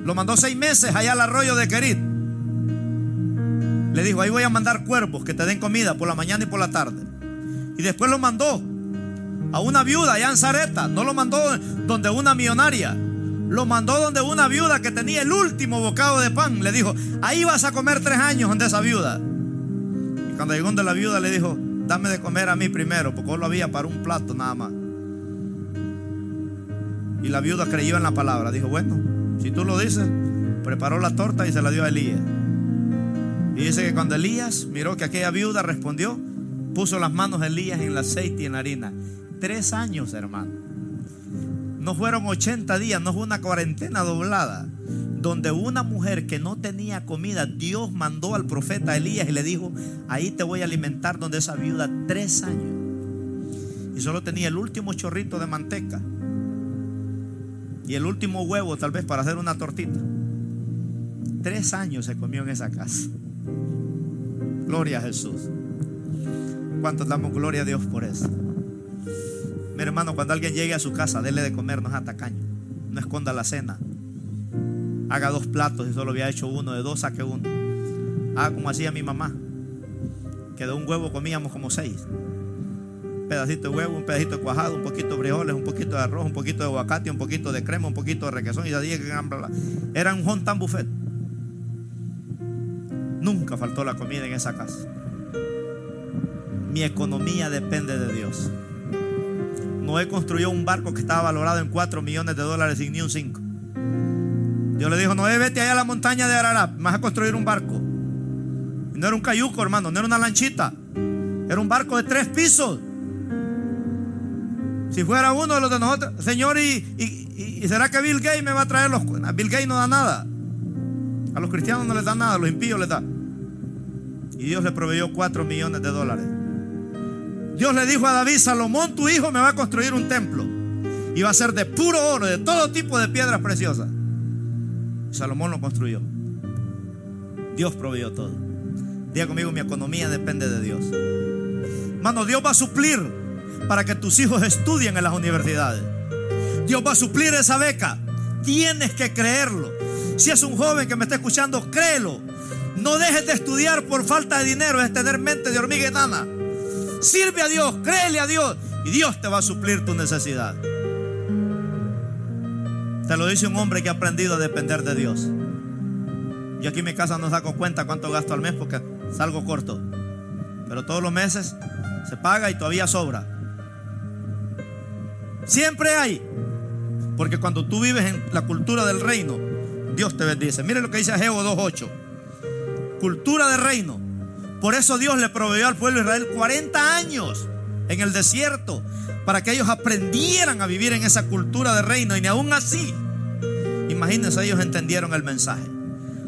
Lo mandó seis meses allá al arroyo de Querit. Le dijo, ahí voy a mandar cuervos que te den comida por la mañana y por la tarde. Y después lo mandó a una viuda allá en Zareta. No lo mandó donde una millonaria. Lo mandó donde una viuda que tenía el último bocado de pan. Le dijo, ahí vas a comer tres años donde esa viuda. Y cuando llegó donde la viuda le dijo, dame de comer a mí primero, porque lo había para un plato nada más. Y la viuda creyó en la palabra. Dijo, bueno, si tú lo dices, preparó la torta y se la dio a Elías. Y dice que cuando Elías miró que aquella viuda respondió, puso las manos de Elías en el aceite y en la harina. Tres años, hermano. No fueron 80 días, no fue una cuarentena doblada. Donde una mujer que no tenía comida, Dios mandó al profeta Elías y le dijo, ahí te voy a alimentar donde esa viuda tres años. Y solo tenía el último chorrito de manteca. Y el último huevo tal vez para hacer una tortita. Tres años se comió en esa casa. Gloria a Jesús. ¿Cuánto damos gloria a Dios por eso? Mi hermano, cuando alguien llegue a su casa, dele de comer, no es atacaño. No esconda la cena. Haga dos platos y solo había hecho uno, de dos saque uno. Haga como hacía mi mamá. Que de un huevo comíamos como seis. Un pedacito de huevo, un pedacito de cuajado, un poquito de frijoles, un poquito de arroz, un poquito de aguacate, un poquito de crema, un poquito de requesón y así que era un hontan buffet. Nunca faltó la comida en esa casa. Mi economía depende de Dios. Noé construyó un barco que estaba valorado en 4 millones de dólares sin ni un 5. Dios le dijo, Noé, vete allá a la montaña de Ararat, vas a construir un barco. Y no era un cayuco, hermano, no era una lanchita. Era un barco de tres pisos. Si fuera uno de los de nosotros, Señor, ¿y, será que Bill Gates me va a traer los... Bill Gates no da nada. A los cristianos no les da nada, a los impíos les da. Y Dios le proveyó 4 millones de dólares. Dios le dijo a David, Salomón, tu hijo me va a construir un templo. Y va a ser de puro oro, de todo tipo de piedras preciosas. Salomón lo construyó. Dios proveyó todo. Diga conmigo, mi economía depende de Dios. Mano, Dios va a suplir para que tus hijos estudien en las universidades. Dios va a suplir esa beca. Tienes que creerlo. Si es un joven que me está escuchando, créelo. No dejes de estudiar por falta de dinero, es tener mente de hormiga enana. Sirve a Dios, créele a Dios y Dios te va a suplir tu necesidad. Te lo dice un hombre que ha aprendido a depender de Dios. Yo aquí en mi casa no saco cuenta cuánto gasto al mes porque salgo corto. Pero todos los meses se paga y todavía sobra. Siempre hay. Porque cuando tú vives en la cultura del reino, Dios te bendice. Mire lo que dice Ageo 2.8. Cultura del reino. Por eso Dios le proveyó al pueblo de Israel 40 años en el desierto para que ellos aprendieran a vivir en esa cultura de reino. Y ni aún así, imagínense, ellos entendieron el mensaje.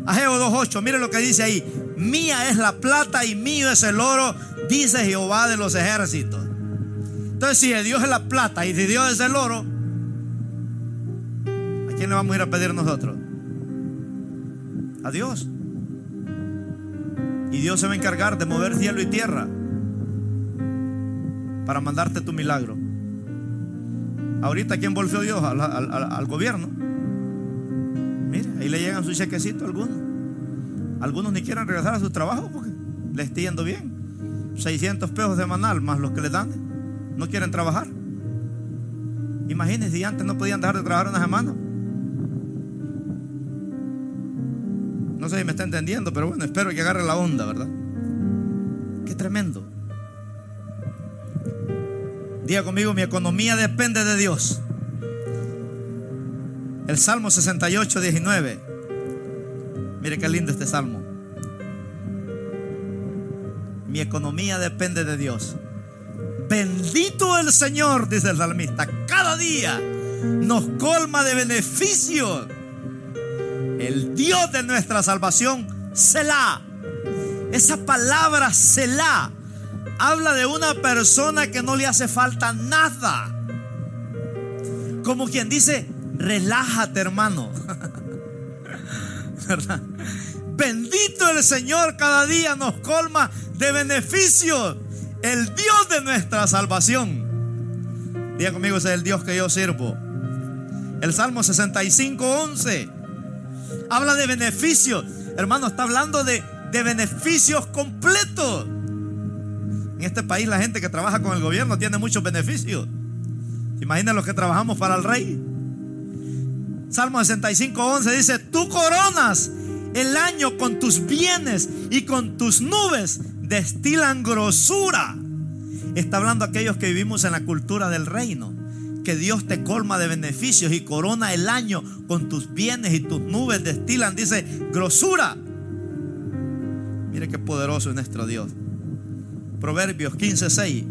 Ageo 2.8, mire lo que dice ahí. Mía es la plata y mío es el oro, dice Jehová de los ejércitos. Entonces, si Dios es la plata y de Dios es el oro, ¿a quién le vamos a ir a pedir nosotros? A Dios. Y Dios se va a encargar de mover cielo y tierra. para mandarte tu milagro. Ahorita, ¿quién volvió Dios? Al, gobierno. Mira, ahí le llegan su chequecito a algunos. Algunos ni quieren regresar a su trabajo porque les está yendo bien. 600 pesos de manal más los que les dan. No quieren trabajar. Imagínense antes no podían dejar de trabajar una semana. No sé si me está entendiendo, pero bueno, espero que agarre la onda, ¿verdad? Qué tremendo. Diga conmigo, mi economía depende de Dios. El Salmo 68, 19. Mire qué lindo este salmo. Mi economía depende de Dios. Bendito el Señor, dice el salmista. Cada día nos colma de beneficios. El Dios de nuestra salvación, Selah. Esa palabra Selah habla de una persona que no le hace falta nada. Como quien dice, relájate hermano. Bendito el Señor, cada día nos colma de beneficios. El Dios de nuestra salvación. Diga conmigo, ese es el Dios que yo sirvo. El Salmo 65, 11 habla de beneficios. Hermano, está hablando de, de beneficios completos. En este país la gente que trabaja con el gobierno tiene muchos beneficios. Imagina los que trabajamos para el rey. Salmo 65, 11 dice, tú coronas el año con tus bienes y con tus nubes destilan grosura. Está hablando aquellos que vivimos en la cultura del reino. Que Dios te colma de beneficios y corona el año con tus bienes y tus nubes destilan, dice, grosura. Mire qué poderoso es nuestro Dios. Proverbios 15:6.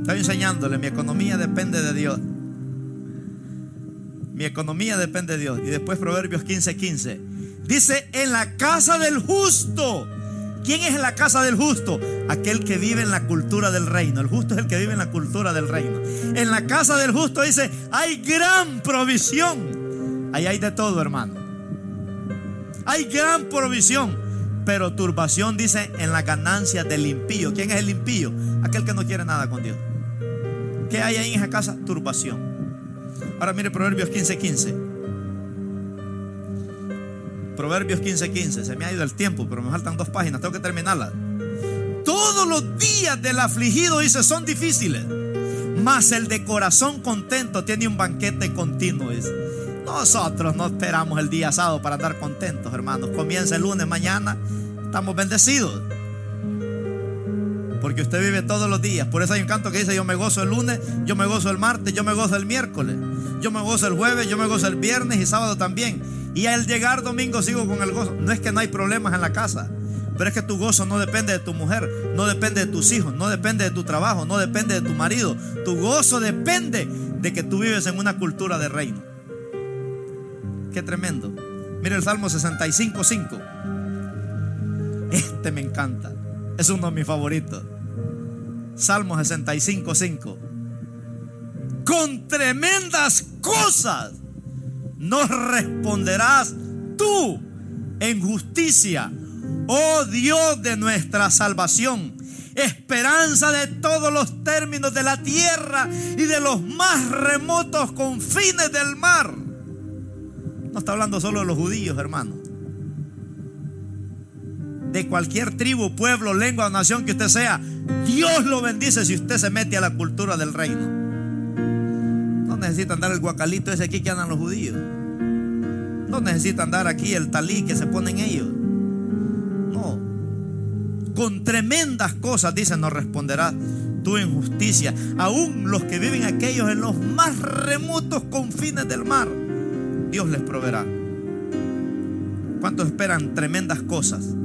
Estoy enseñándole, mi economía depende de Dios. Mi economía depende de Dios. Y después Proverbios 15:15. Dice, en la casa del justo. ¿Quién es en la casa del justo? Aquel que vive en la cultura del reino. El justo es el que vive en la cultura del reino. En la casa del justo dice, hay gran provisión. Ahí hay de todo, hermano. Hay gran provisión. Pero turbación dice en la ganancia del impío. ¿Quién es el impío? Aquel que no quiere nada con Dios. ¿Qué hay ahí en esa casa? Turbación. Ahora mire Proverbios 15:15. 15. Proverbios 15:15. 15. Se me ha ido el tiempo, pero me faltan dos páginas. Tengo que terminarla. Todos los días del afligido, dice, son difíciles. Mas el de corazón contento tiene un banquete continuo. Dice. Nosotros no esperamos el día sábado para estar contentos, hermanos. Comienza el lunes, mañana, estamos bendecidos. Porque usted vive todos los días. Por eso hay un canto que dice, yo me gozo el lunes, yo me gozo el martes, yo me gozo el miércoles, yo me gozo el jueves, yo me gozo el viernes y sábado también. Y al llegar domingo sigo con el gozo. No es que no hay problemas en la casa, pero es que tu gozo no depende de tu mujer, no depende de tus hijos, no depende de tu trabajo, no depende de tu marido. Tu gozo depende de que tú vives en una cultura de reino. Qué tremendo. Mire el Salmo 65, 5. Este me encanta. Es uno de mis favoritos. Salmo 65, 5. Con tremendas cosas nos responderás tú en justicia, oh Dios de nuestra salvación, esperanza de todos los términos de la tierra y de los más remotos confines del mar. No está hablando solo de los judíos, hermano. De cualquier tribu, pueblo, lengua o nación que usted sea, Dios lo bendice si usted se mete a la cultura del reino. Necesita andar el guacalito ese aquí que andan los judíos. No necesita andar aquí el talí que se ponen ellos. No. Con tremendas cosas, dice, nos responderá tu injusticia. Aún los que viven aquellos en los más remotos confines del mar Dios les proveerá. ¿Cuántos esperan tremendas cosas?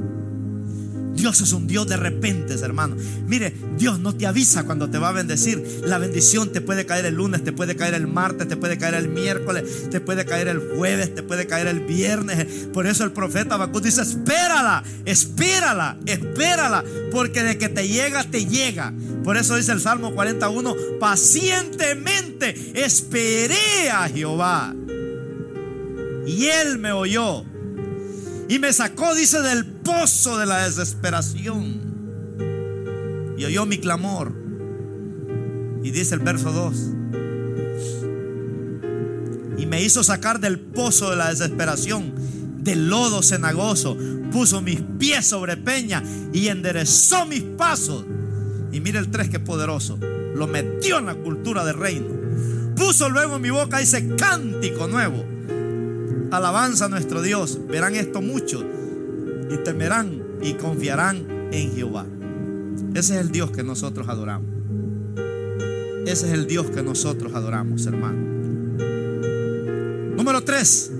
Dios es un Dios de repente, hermano. Mire, Dios no te avisa cuando te va a bendecir. La bendición te puede caer el lunes, te puede caer el martes, te puede caer el miércoles, te puede caer el jueves, te puede caer el viernes. Por eso el profeta Habacuc dice: Espérala, espérala, espérala, porque de que te llega, te llega. Por eso dice el Salmo 41: Pacientemente esperé a Jehová y él me oyó. Y me sacó, dice, del pozo de la desesperación. Y oyó mi clamor. Y dice el verso 2. Y me hizo sacar del pozo de la desesperación, del lodo cenagoso. Puso mis pies sobre peña y enderezó mis pasos. Y mire el 3 que poderoso. Lo metió en la cultura del reino. Puso luego en mi boca ese cántico nuevo. Alabanza a nuestro Dios. Verán esto mucho y temerán y confiarán en Jehová. Ese es el Dios que nosotros adoramos. Ese es el Dios que nosotros adoramos, hermano. Número tres.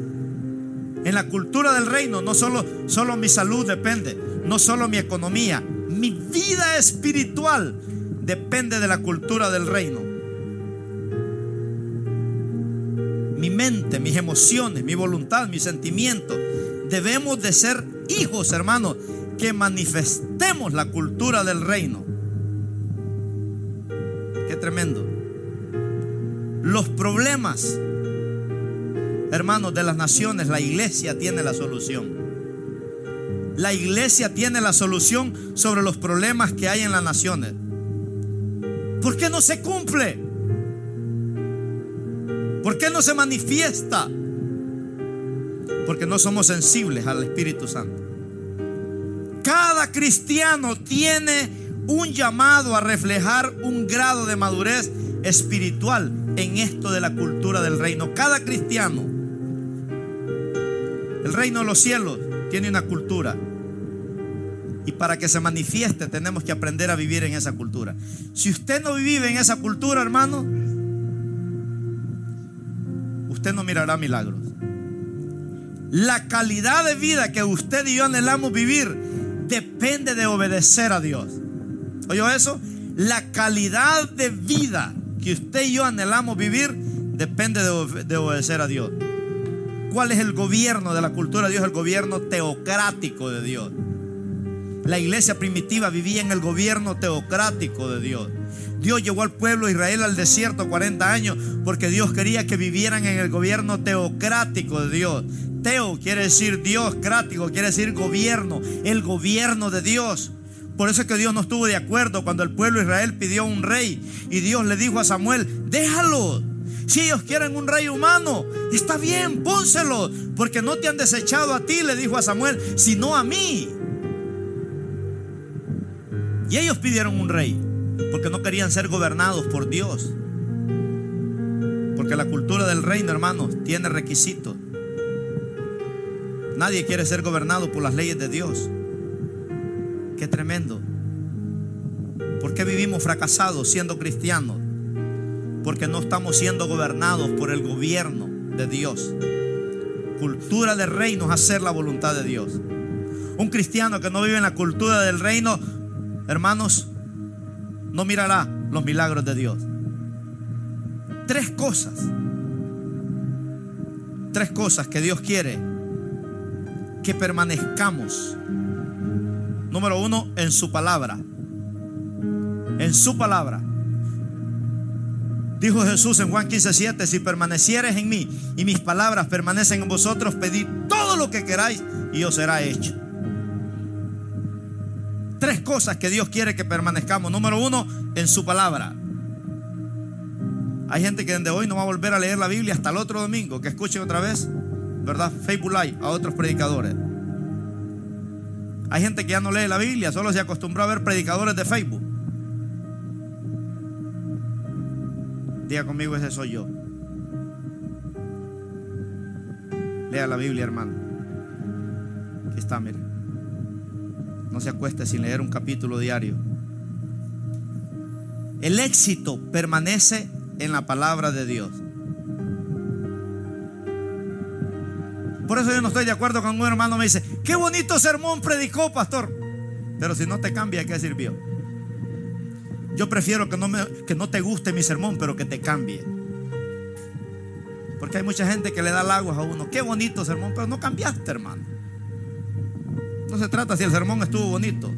En la cultura del reino no solo, solo mi salud depende, no solo mi economía, mi vida espiritual depende de la cultura del reino. Mi mente, mis emociones, mi voluntad, mis sentimientos. Debemos de ser hijos, hermanos, que manifestemos la cultura del reino. Qué tremendo. Los problemas, hermanos, de las naciones, la iglesia tiene la solución. La iglesia tiene la solución sobre los problemas que hay en las naciones. ¿Por qué no se cumple? ¿Por qué no se manifiesta? Porque no somos sensibles al Espíritu Santo. Cada cristiano tiene un llamado a reflejar un grado de madurez espiritual en esto de la cultura del reino. Cada cristiano. El reino de los cielos tiene una cultura. Y para que se manifieste tenemos que aprender a vivir en esa cultura. Si usted no vive en esa cultura, hermano, usted no mirará milagros. La calidad de vida que usted y yo anhelamos vivir depende de obedecer a Dios. ¿Oyó eso? La calidad de vida que usted y yo anhelamos vivir depende de, de, obedecer a Dios. ¿Cuál es el gobierno de la cultura de Dios? El gobierno teocrático de Dios. La iglesia primitiva vivía en el gobierno teocrático de Dios. Dios llevó al pueblo de Israel al desierto 40 años porque Dios quería que vivieran en el gobierno teocrático de Dios. Teo quiere decir Dios, crático quiere decir gobierno, el gobierno de Dios. Por eso es que Dios no estuvo de acuerdo cuando el pueblo de Israel pidió un rey y Dios le dijo a Samuel, déjalo. Si ellos quieren un rey humano, está bien, pónselo, porque no te han desechado a ti, le dijo a Samuel, sino a mí. Y ellos pidieron un rey, porque no querían ser gobernados por Dios. Porque la cultura del reino, hermanos, tiene requisitos. Nadie quiere ser gobernado por las leyes de Dios. Qué tremendo. ¿Por qué vivimos fracasados siendo cristianos? Porque no estamos siendo gobernados por el gobierno de Dios. Cultura del reino es hacer la voluntad de Dios. Un cristiano que no vive en la cultura del reino, hermanos, no mirará los milagros de Dios. Tres cosas. Tres cosas que Dios quiere que permanezcamos. Número uno, en su palabra. En su palabra. Dijo Jesús en Juan 15, 7, si permanecieres en mí y mis palabras permanecen en vosotros, pedid todo lo que queráis y os será hecho. Tres cosas que Dios quiere que permanezcamos. Número uno, en su palabra. Hay gente que desde hoy no va a volver a leer la Biblia hasta el otro domingo, que escuchen otra vez, ¿verdad? Facebook Live a otros predicadores. Hay gente que ya no lee la Biblia, solo se acostumbró a ver predicadores de Facebook. Diga conmigo, ese soy yo. Lea la Biblia, hermano. Aquí está, mire. No se acueste sin leer un capítulo diario. El éxito permanece en la palabra de Dios. Por eso yo no estoy de acuerdo con un hermano me dice, qué bonito sermón predicó, pastor. Pero si no te cambia, ¿qué sirvió? Yo prefiero que no, que no te guste mi sermón, pero que te cambie. Porque hay mucha gente que le da halagos a uno. Qué bonito sermón, pero no cambiaste, hermano. No se trata si el sermón estuvo bonito.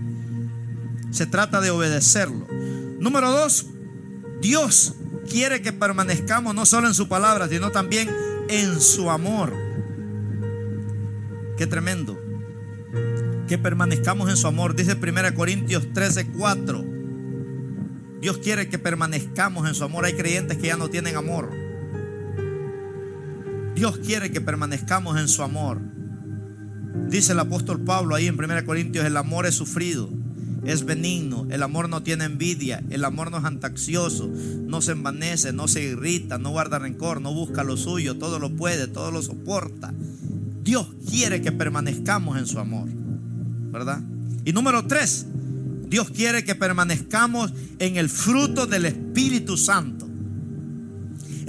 Se trata de obedecerlo. Número dos, Dios quiere que permanezcamos no solo en su palabra, sino también en su amor. Qué tremendo. Que permanezcamos en su amor. Dice 1 Corintios 13, 4. Dios quiere que permanezcamos en su amor. Hay creyentes que ya no tienen amor. Dios quiere que permanezcamos en su amor. Dice el apóstol Pablo ahí en 1 Corintios, el amor es sufrido, es benigno, el amor no tiene envidia, el amor no es antaxioso, no se envanece, no se irrita, no guarda rencor, no busca lo suyo, todo lo puede, todo lo soporta. Dios quiere que permanezcamos en su amor, ¿verdad? Y número tres, Dios quiere que permanezcamos en el fruto del Espíritu Santo.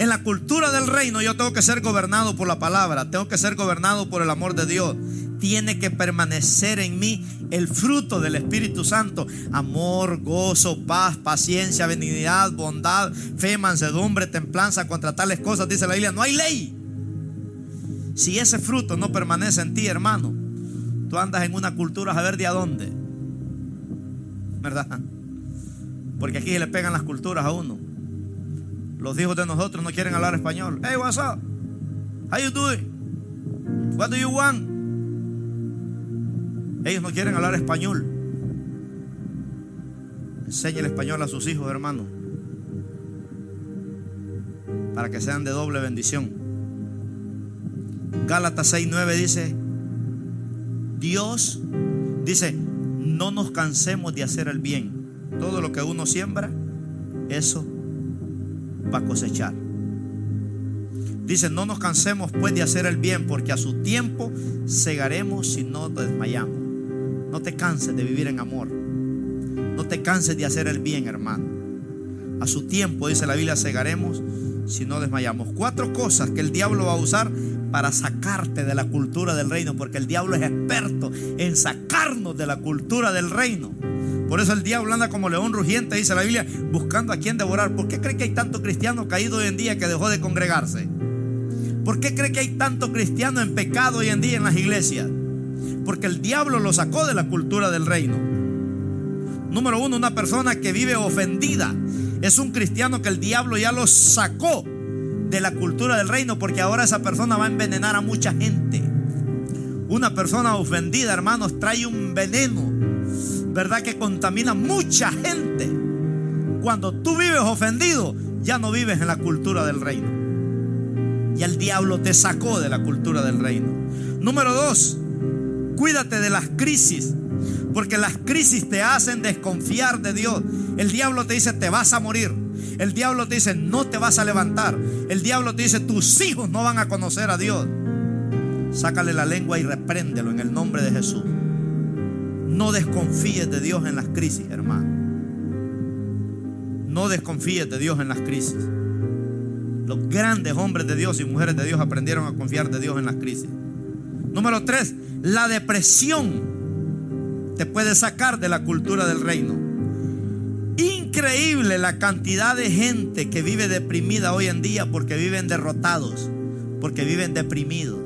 En la cultura del reino yo tengo que ser gobernado por la palabra, tengo que ser gobernado por el amor de Dios. Tiene que permanecer en mí el fruto del Espíritu Santo. Amor, gozo, paz, paciencia, benignidad, bondad, fe, mansedumbre, templanza. Contra tales cosas dice la Biblia, no hay ley. Si ese fruto no permanece en ti, hermano, tú andas en una cultura a ver de a dónde. ¿Verdad? Porque aquí se le pegan las culturas a uno. Los hijos de nosotros no quieren hablar español. Hey, what's up? How you doing? What do you want? Ellos no quieren hablar español. Enseñe el español a sus hijos, hermano. Para que sean de doble bendición. Gálatas 6:9 dice, Dios dice, no nos cansemos de hacer el bien. Todo lo que uno siembra, eso va a cosechar. Dice, no nos cansemos pues de hacer el bien, porque a su tiempo segaremos si no desmayamos. No te canses de vivir en amor. No te canses de hacer el bien, hermano. A su tiempo, dice la Biblia, segaremos si no desmayamos. Cuatro cosas que el diablo va a usar para sacarte de la cultura del reino, porque el diablo es experto en sacarnos de la cultura del reino. Por eso el diablo anda como león rugiente, dice la Biblia, buscando a quien devorar. ¿Por qué cree que hay tanto cristiano caído hoy en día que dejó de congregarse? ¿Por qué cree que hay tanto cristiano en pecado hoy en día en las iglesias? Porque el diablo lo sacó de la cultura del reino. Número uno, una persona que vive ofendida. Es un cristiano que el diablo ya lo sacó de la cultura del reino porque ahora esa persona va a envenenar a mucha gente. Una persona ofendida, hermanos, trae un veneno, ¿verdad? Que contamina mucha gente. Cuando tú vives ofendido, ya no vives en la cultura del reino. Y el diablo te sacó de la cultura del reino. Número dos, cuídate de las crisis. Porque las crisis te hacen desconfiar de Dios. El diablo te dice, te vas a morir. El diablo te dice, no te vas a levantar. El diablo te dice, tus hijos no van a conocer a Dios. Sácale la lengua y repréndelo en el nombre de Jesús. No desconfíes de Dios en las crisis, hermano. No desconfíes de Dios en las crisis. Los grandes hombres de Dios y mujeres de Dios aprendieron a confiar de Dios en las crisis. Número tres, la depresión te puede sacar de la cultura del reino. Increíble la cantidad de gente que vive deprimida hoy en día porque viven derrotados, porque viven deprimidos.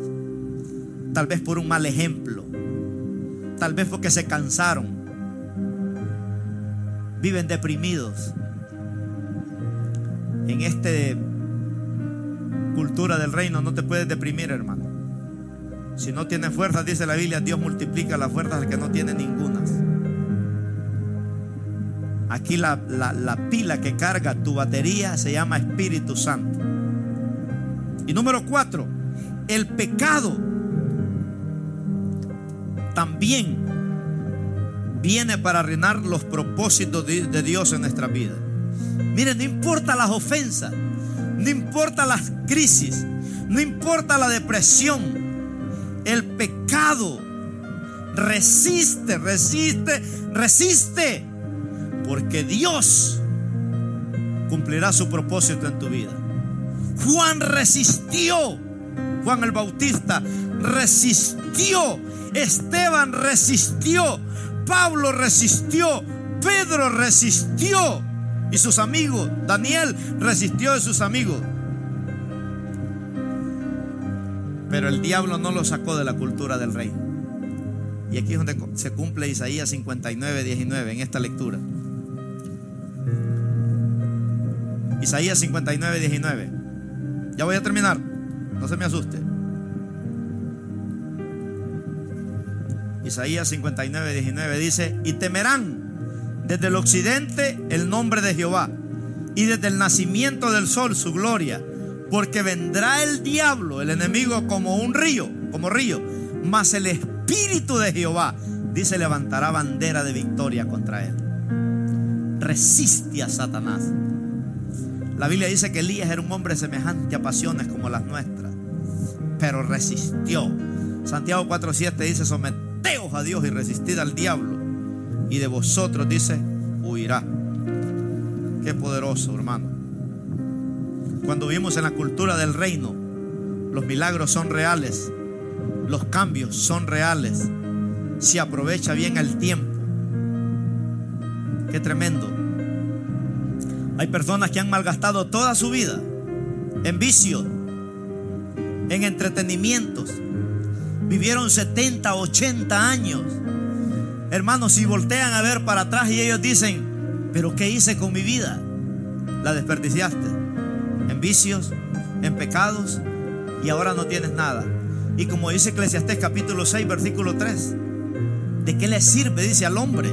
Tal vez por un mal ejemplo, tal vez porque se cansaron. Viven deprimidos. En esta cultura del reino no te puedes deprimir, hermano. Si no tienes fuerzas, dice la Biblia, Dios multiplica las fuerzas al que no tiene ningunas. Aquí la, la, pila que carga tu batería se llama Espíritu Santo. Y número cuatro, el pecado también viene para arruinar los propósitos de, de Dios en nuestra vida. Miren, no importa las ofensas, no importa las crisis, no importa la depresión, el pecado resiste, resiste, resiste. Porque Dios cumplirá su propósito en tu vida. Juan resistió. Juan el Bautista resistió. Esteban resistió. Pablo resistió. Pedro resistió. Y sus amigos. Daniel resistió de sus amigos. Pero el diablo no lo sacó de la cultura del rey. Y aquí es donde se cumple Isaías 59, 19 en esta lectura. Isaías 59, 19. Ya voy a terminar. No se me asuste. Isaías 59, 19 dice, y temerán Desde el occidente el nombre de Jehová y desde el nacimiento del sol su gloria. Porque vendrá el diablo, el enemigo, como un río, como río. Mas el espíritu de Jehová, dice, levantará bandera de victoria contra él. Resiste a Satanás. La Biblia dice que Elías era un hombre semejante a pasiones como las nuestras, pero resistió. Santiago 4:7 dice, a Dios y resistid al diablo, y de vosotros dice, huirá. Qué poderoso, hermano. Cuando vivimos en la cultura del reino, los milagros son reales, los cambios son reales, se aprovecha bien el tiempo. Qué tremendo. Hay personas que han malgastado toda su vida en vicio, en entretenimientos. Vivieron 70, 80 años. Hermanos, si voltean a ver para atrás y ellos dicen, pero ¿qué hice con mi vida? La desperdiciaste en vicios, en pecados y ahora no tienes nada. Y como dice Eclesiastés capítulo 6, versículo 3, ¿de qué le sirve? Dice al hombre.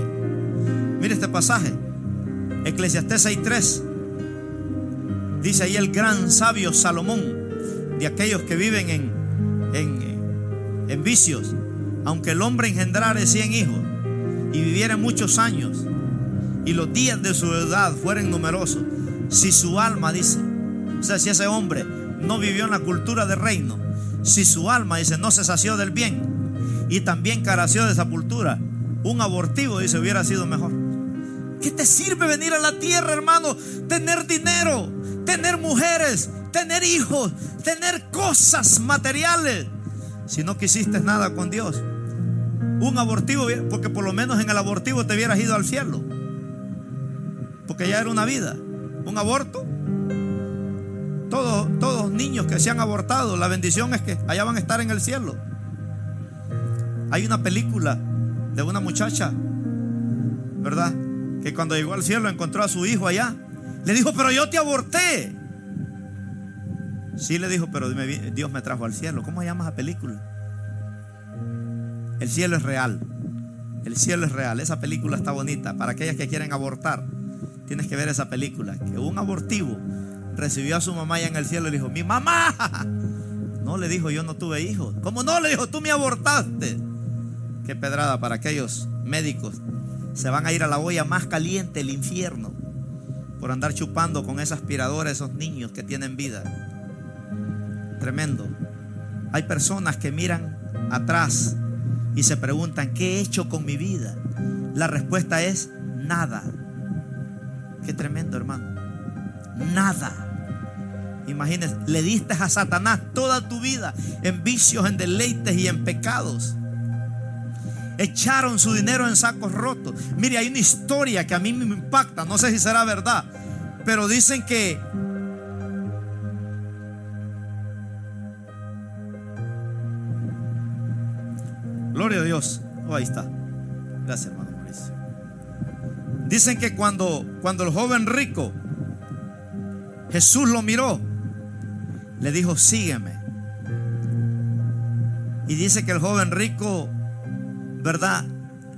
Mire este pasaje. Eclesiastés 6.3. Dice ahí el gran sabio Salomón, de aquellos que viven en, en, en vicios, aunque el hombre engendrare cien hijos y viviera muchos años, y los días de su edad fueren numerosos, si su alma dice, o sea, si ese hombre no vivió en la cultura del reino, si su alma dice no se sació del bien y también caració de sepultura, un abortivo dice hubiera sido mejor. ¿Qué te sirve venir a la tierra, hermano? Tener dinero, tener mujeres, tener hijos, tener cosas materiales. Si no quisiste nada con Dios. Un abortivo, porque por lo menos en el abortivo te hubieras ido al cielo. Porque ya era una vida. Un aborto. Todos, todos niños que se han abortado, la bendición es que allá van a estar en el cielo. Hay una película de una muchacha, ¿verdad? que cuando llegó al cielo encontró a su hijo allá. Le dijo, pero yo te aborté. Sí le dijo, pero Dios me trajo al cielo. ¿Cómo se llama esa película? El cielo es real. El cielo es real. Esa película está bonita. Para aquellas que quieren abortar, tienes que ver esa película. Que un abortivo recibió a su mamá allá en el cielo y le dijo, mi mamá. No le dijo, yo no tuve hijos. ¿Cómo no? Le dijo, tú me abortaste. Qué pedrada para aquellos médicos se van a ir a la olla más caliente, el infierno, por andar chupando con esa aspiradora esos niños que tienen vida. Tremendo. Hay personas que miran atrás y se preguntan, ¿qué he hecho con mi vida? La respuesta es nada. Qué tremendo, hermano. Nada. Imagínense, le diste a Satanás toda tu vida en vicios, en deleites y en pecados echaron su dinero en sacos rotos. Mire, hay una historia que a mí me impacta, no sé si será verdad, pero dicen que Oh, ahí está. Gracias, hermano Mauricio. Dicen que cuando, cuando el joven rico, Jesús lo miró, le dijo, sígueme. Y dice que el joven rico ¿verdad?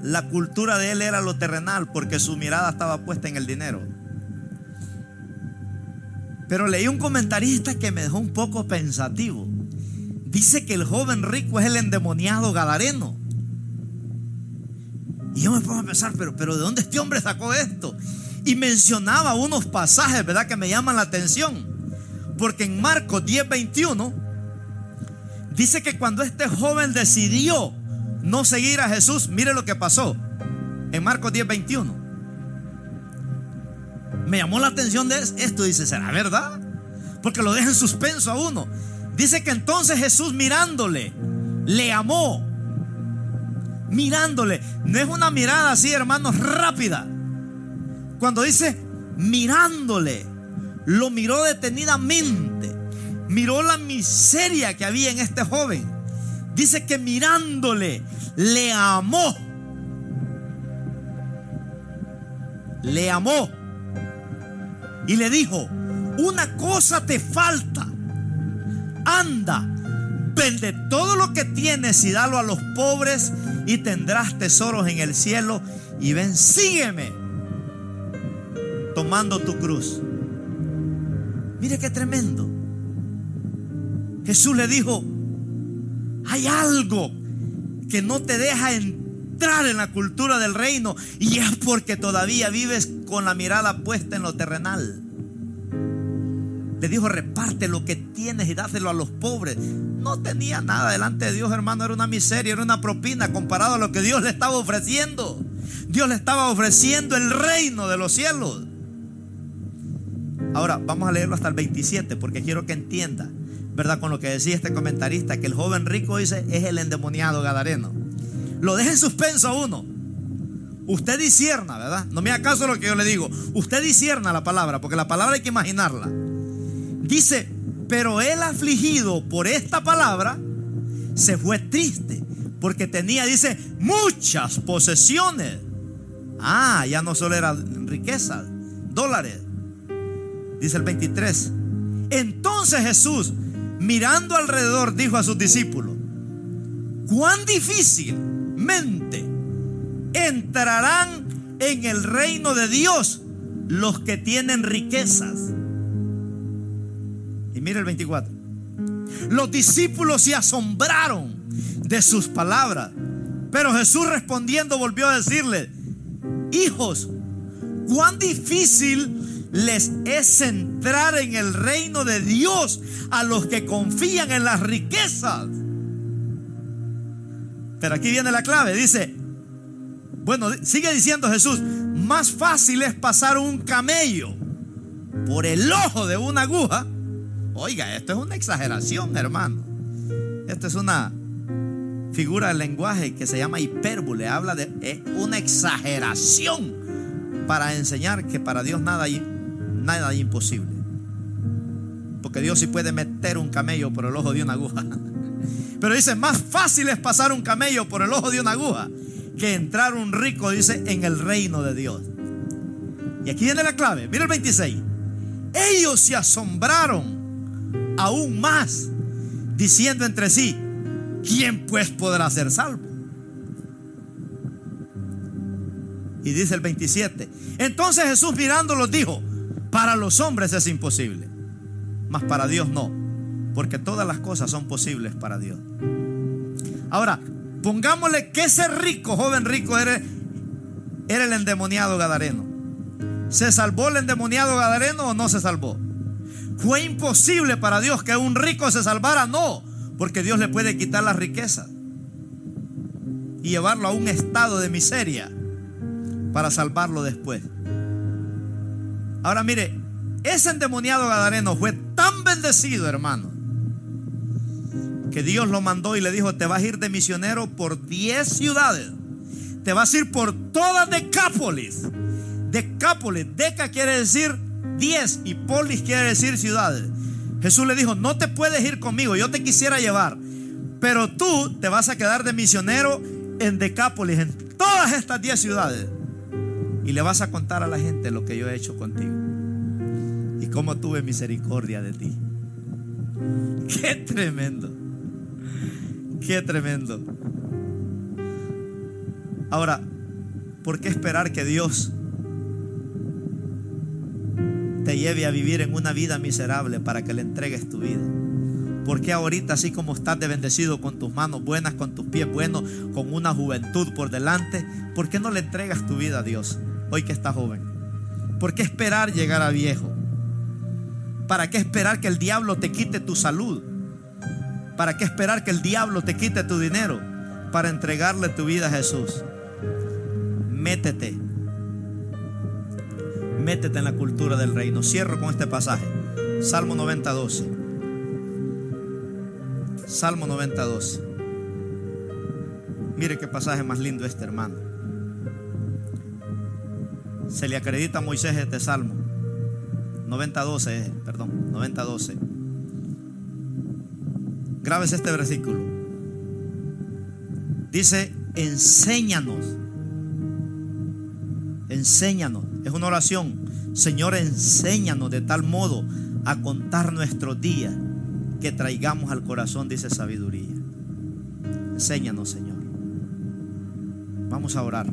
La cultura de él era lo terrenal porque su mirada estaba puesta en el dinero. Pero leí un comentarista que me dejó un poco pensativo. Dice que el joven rico es el endemoniado gadareno. Y yo me pongo a pensar, pero, pero ¿de dónde este hombre sacó esto? Y mencionaba unos pasajes, ¿verdad? Que me llaman la atención. Porque en Marcos 10:21 dice que cuando este joven decidió no seguir a Jesús, mire lo que pasó en Marcos 10, 21. Me llamó la atención de esto. Dice, ¿será verdad? Porque lo deja en suspenso a uno. Dice que entonces Jesús mirándole, le amó. Mirándole. No es una mirada así, hermanos, rápida. Cuando dice mirándole, lo miró detenidamente. Miró la miseria que había en este joven. Dice que mirándole, le amó. Le amó. Y le dijo, una cosa te falta. Anda, vende todo lo que tienes y dalo a los pobres y tendrás tesoros en el cielo. Y ven, sígueme. tomando tu cruz. Mire qué tremendo. Jesús le dijo, hay algo que no te deja entrar en la cultura del reino y es porque todavía vives con la mirada puesta en lo terrenal. Le dijo, reparte lo que tienes y dáselo a los pobres. No tenía nada delante de Dios, hermano. Era una miseria, era una propina comparado a lo que Dios le estaba ofreciendo. Dios le estaba ofreciendo el reino de los cielos. Ahora, vamos a leerlo hasta el 27 porque quiero que entienda, ¿verdad? Con lo que decía este comentarista, que el joven rico dice es el endemoniado gadareno. Lo deja en suspenso a uno. Usted disierna, ¿verdad? No me haga caso lo que yo le digo. Usted disierna la palabra, porque la palabra hay que imaginarla. Dice, pero él afligido por esta palabra se fue triste, porque tenía, dice, muchas posesiones. Ah, ya no solo era riqueza, dólares. Dice el 23. Entonces Jesús, mirando alrededor, dijo a sus discípulos, cuán difícilmente entrarán en el reino de Dios los que tienen riquezas. Y mire el 24. Los discípulos se asombraron de sus palabras. Pero Jesús respondiendo volvió a decirle, hijos, cuán difícil les es entrar en el reino de Dios a los que confían en las riquezas. Pero aquí viene la clave, dice, bueno, sigue diciendo Jesús, más fácil es pasar un camello por el ojo de una aguja. Oiga, esto es una exageración, hermano. Esto es una figura del lenguaje que se llama hipérbole, habla de una exageración para enseñar que para Dios nada nada es imposible. Porque Dios sí puede meter un camello por el ojo de una aguja. Pero dice, más fácil es pasar un camello por el ojo de una aguja que entrar un rico, dice, en el reino de Dios. Y aquí viene la clave. Mira el 26. Ellos se asombraron aún más, diciendo entre sí, ¿quién pues podrá ser salvo? Y dice el 27. Entonces Jesús mirándolos dijo, para los hombres es imposible, mas para Dios no, porque todas las cosas son posibles para Dios. Ahora, pongámosle que ese rico, joven rico, era, era el endemoniado Gadareno. ¿Se salvó el endemoniado Gadareno o no se salvó? ¿Fue imposible para Dios que un rico se salvara? No, porque Dios le puede quitar la riqueza y llevarlo a un estado de miseria para salvarlo después. Ahora mire, ese endemoniado Gadareno fue tan bendecido, hermano, que Dios lo mandó y le dijo, te vas a ir de misionero por 10 ciudades. Te vas a ir por toda Decápolis. Decápolis, Deca quiere decir 10 y Polis quiere decir ciudades. Jesús le dijo, no te puedes ir conmigo, yo te quisiera llevar, pero tú te vas a quedar de misionero en Decápolis, en todas estas 10 ciudades. Y le vas a contar a la gente lo que yo he hecho contigo. Y cómo tuve misericordia de ti. Qué tremendo. Qué tremendo. Ahora, ¿por qué esperar que Dios te lleve a vivir en una vida miserable para que le entregues tu vida? ¿Por qué ahorita, así como estás de bendecido con tus manos buenas, con tus pies buenos, con una juventud por delante, ¿por qué no le entregas tu vida a Dios? hoy que está joven? ¿Por qué esperar llegar a viejo? ¿Para qué esperar que el diablo te quite tu salud? ¿Para qué esperar que el diablo te quite tu dinero? Para entregarle tu vida a Jesús. Métete. Métete en la cultura del reino. Cierro con este pasaje. Salmo 90, 12. Salmo 90, 12. Mire qué pasaje más lindo este, hermano se le acredita a Moisés este salmo. 90-12, perdón, 90-12. Grábese este versículo. Dice, enséñanos. Enséñanos. Es una oración. Señor, enséñanos de tal modo a contar nuestros días que traigamos al corazón, dice sabiduría. Enséñanos, Señor. Vamos a orar.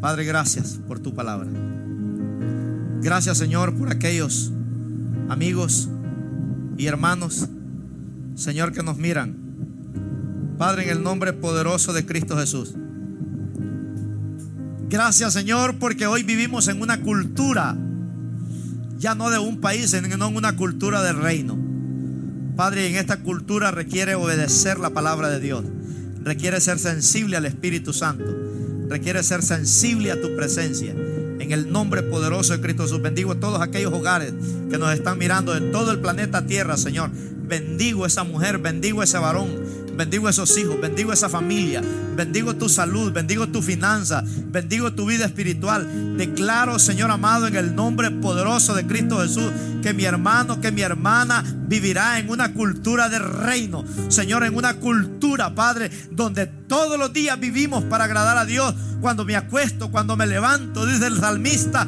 Padre, gracias por tu palabra. Gracias Señor por aquellos amigos y hermanos, Señor, que nos miran. Padre, en el nombre poderoso de Cristo Jesús. Gracias Señor porque hoy vivimos en una cultura, ya no de un país, sino en una cultura del reino. Padre, en esta cultura requiere obedecer la palabra de Dios, requiere ser sensible al Espíritu Santo, requiere ser sensible a tu presencia. En el nombre poderoso de Cristo Jesús, bendigo a todos aquellos hogares que nos están mirando de todo el planeta Tierra, Señor. Bendigo a esa mujer, bendigo a ese varón, bendigo a esos hijos, bendigo a esa familia, bendigo tu salud, bendigo tu finanza, bendigo tu vida espiritual. Declaro, Señor amado, en el nombre poderoso de Cristo Jesús, que mi hermano, que mi hermana vivirá en una cultura de reino. Señor, en una cultura, Padre, donde todos los días vivimos para agradar a Dios. Cuando me acuesto, cuando me levanto, dice el salmista,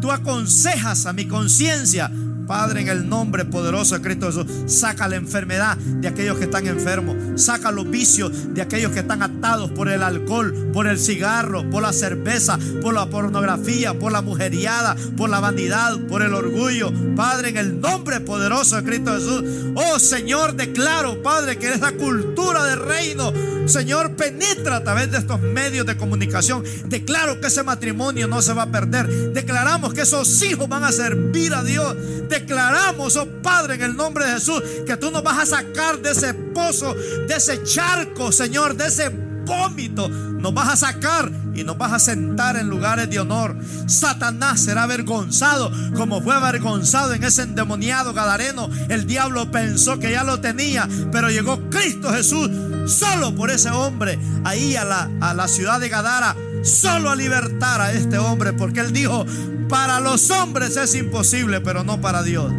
tú aconsejas a mi conciencia Padre, en el nombre poderoso de Cristo Jesús, saca la enfermedad de aquellos que están enfermos. Saca los vicios de aquellos que están atados por el alcohol, por el cigarro, por la cerveza, por la pornografía, por la mujeriada, por la vanidad, por el orgullo. Padre, en el nombre poderoso de Cristo Jesús. Oh Señor, declaro, Padre, que esa cultura del reino, Señor, penetra a través de estos medios de comunicación. Declaro que ese matrimonio no se va a perder. Declaramos que esos hijos van a servir a Dios declaramos, oh Padre, en el nombre de Jesús, que tú nos vas a sacar de ese pozo, de ese charco, Señor, de ese vómito. Nos vas a sacar y nos vas a sentar en lugares de honor. Satanás será avergonzado como fue avergonzado en ese endemoniado gadareno. El diablo pensó que ya lo tenía, pero llegó Cristo Jesús solo por ese hombre ahí a la, a la ciudad de Gadara, solo a libertar a este hombre, porque él dijo, para los hombres es imposible, pero no para Dios.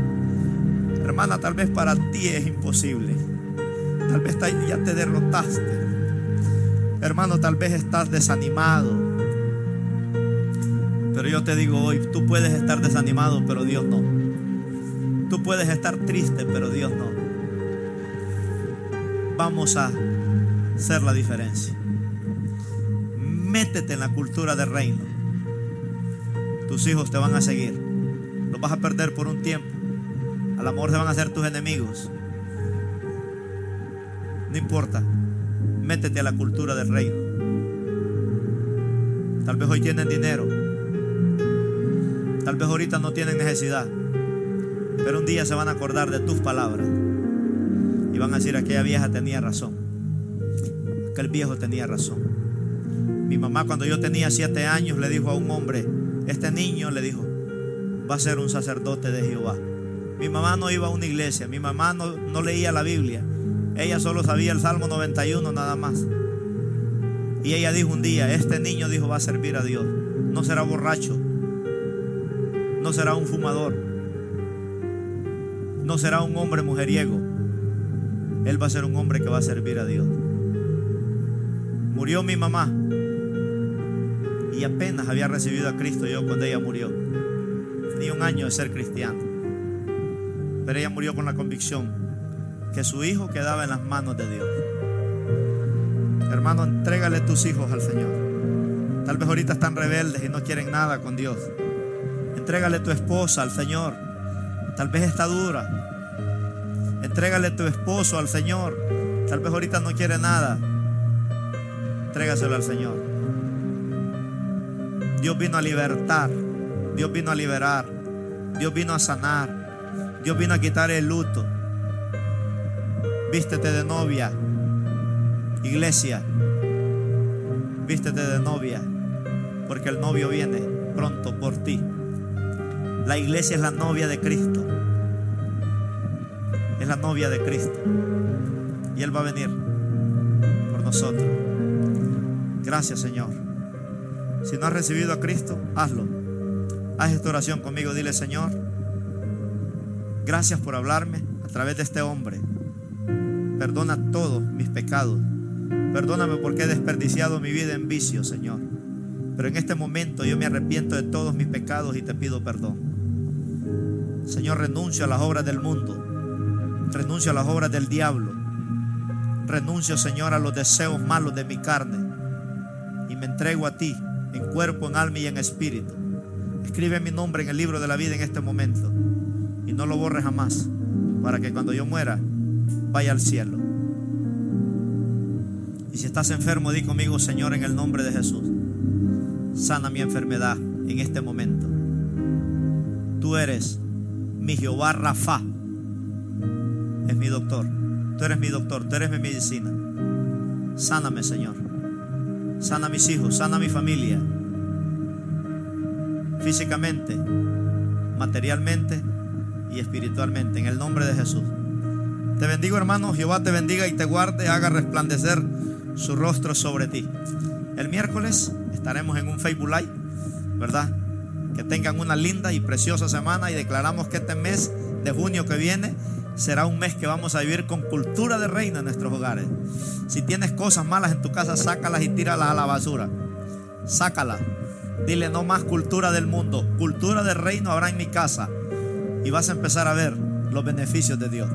Hermana, tal vez para ti es imposible. Tal vez ya te derrotaste. Hermano, tal vez estás desanimado. Pero yo te digo hoy, tú puedes estar desanimado, pero Dios no. Tú puedes estar triste, pero Dios no. Vamos a hacer la diferencia. Métete en la cultura del reino. Tus hijos te van a seguir. Los vas a perder por un tiempo. Al amor se van a hacer tus enemigos. No importa. Métete a la cultura del reino. Tal vez hoy tienen dinero. Tal vez ahorita no tienen necesidad. Pero un día se van a acordar de tus palabras. Y van a decir, aquella vieja tenía razón. Aquel viejo tenía razón. Mi mamá cuando yo tenía siete años le dijo a un hombre, este niño le dijo, va a ser un sacerdote de Jehová. Mi mamá no iba a una iglesia, mi mamá no, no leía la Biblia, ella solo sabía el Salmo 91 nada más. Y ella dijo un día, este niño dijo va a servir a Dios, no será borracho, no será un fumador, no será un hombre mujeriego, él va a ser un hombre que va a servir a Dios. Murió mi mamá y apenas había recibido a Cristo yo cuando ella murió. Tenía un año de ser cristiano. Pero ella murió con la convicción que su hijo quedaba en las manos de Dios. Hermano, entrégale tus hijos al Señor. Tal vez ahorita están rebeldes y no quieren nada con Dios. Entrégale tu esposa al Señor. Tal vez está dura. Entrégale tu esposo al Señor. Tal vez ahorita no quiere nada. Entrégaselo al Señor. Dios vino a libertar. Dios vino a liberar. Dios vino a sanar. Dios vino a quitar el luto. Vístete de novia. Iglesia. Vístete de novia. Porque el novio viene pronto por ti. La iglesia es la novia de Cristo. Es la novia de Cristo. Y Él va a venir por nosotros. Gracias Señor. Si no has recibido a Cristo, hazlo. Haz esta oración conmigo. Dile, Señor, gracias por hablarme a través de este hombre. Perdona todos mis pecados. Perdóname porque he desperdiciado mi vida en vicio, Señor. Pero en este momento yo me arrepiento de todos mis pecados y te pido perdón. Señor, renuncio a las obras del mundo. Renuncio a las obras del diablo. Renuncio, Señor, a los deseos malos de mi carne. Y me entrego a ti en cuerpo, en alma y en espíritu. Escribe mi nombre en el libro de la vida en este momento y no lo borres jamás para que cuando yo muera vaya al cielo. Y si estás enfermo, di conmigo, Señor, en el nombre de Jesús, sana mi enfermedad en este momento. Tú eres mi Jehová Rafa, es mi doctor. Tú eres mi doctor, tú eres mi medicina. Sáname, Señor. Sana mis hijos, sana mi familia. Físicamente, materialmente y espiritualmente. En el nombre de Jesús. Te bendigo, hermano. Jehová te bendiga y te guarde, haga resplandecer su rostro sobre ti. El miércoles estaremos en un Facebook Live, ¿verdad? Que tengan una linda y preciosa semana y declaramos que este mes de junio que viene será un mes que vamos a vivir con cultura de reino en nuestros hogares. Si tienes cosas malas en tu casa, sácalas y tíralas a la basura. Sácalas. Dile no más cultura del mundo. Cultura de reino habrá en mi casa. Y vas a empezar a ver los beneficios de Dios.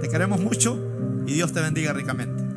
Te queremos mucho y Dios te bendiga ricamente.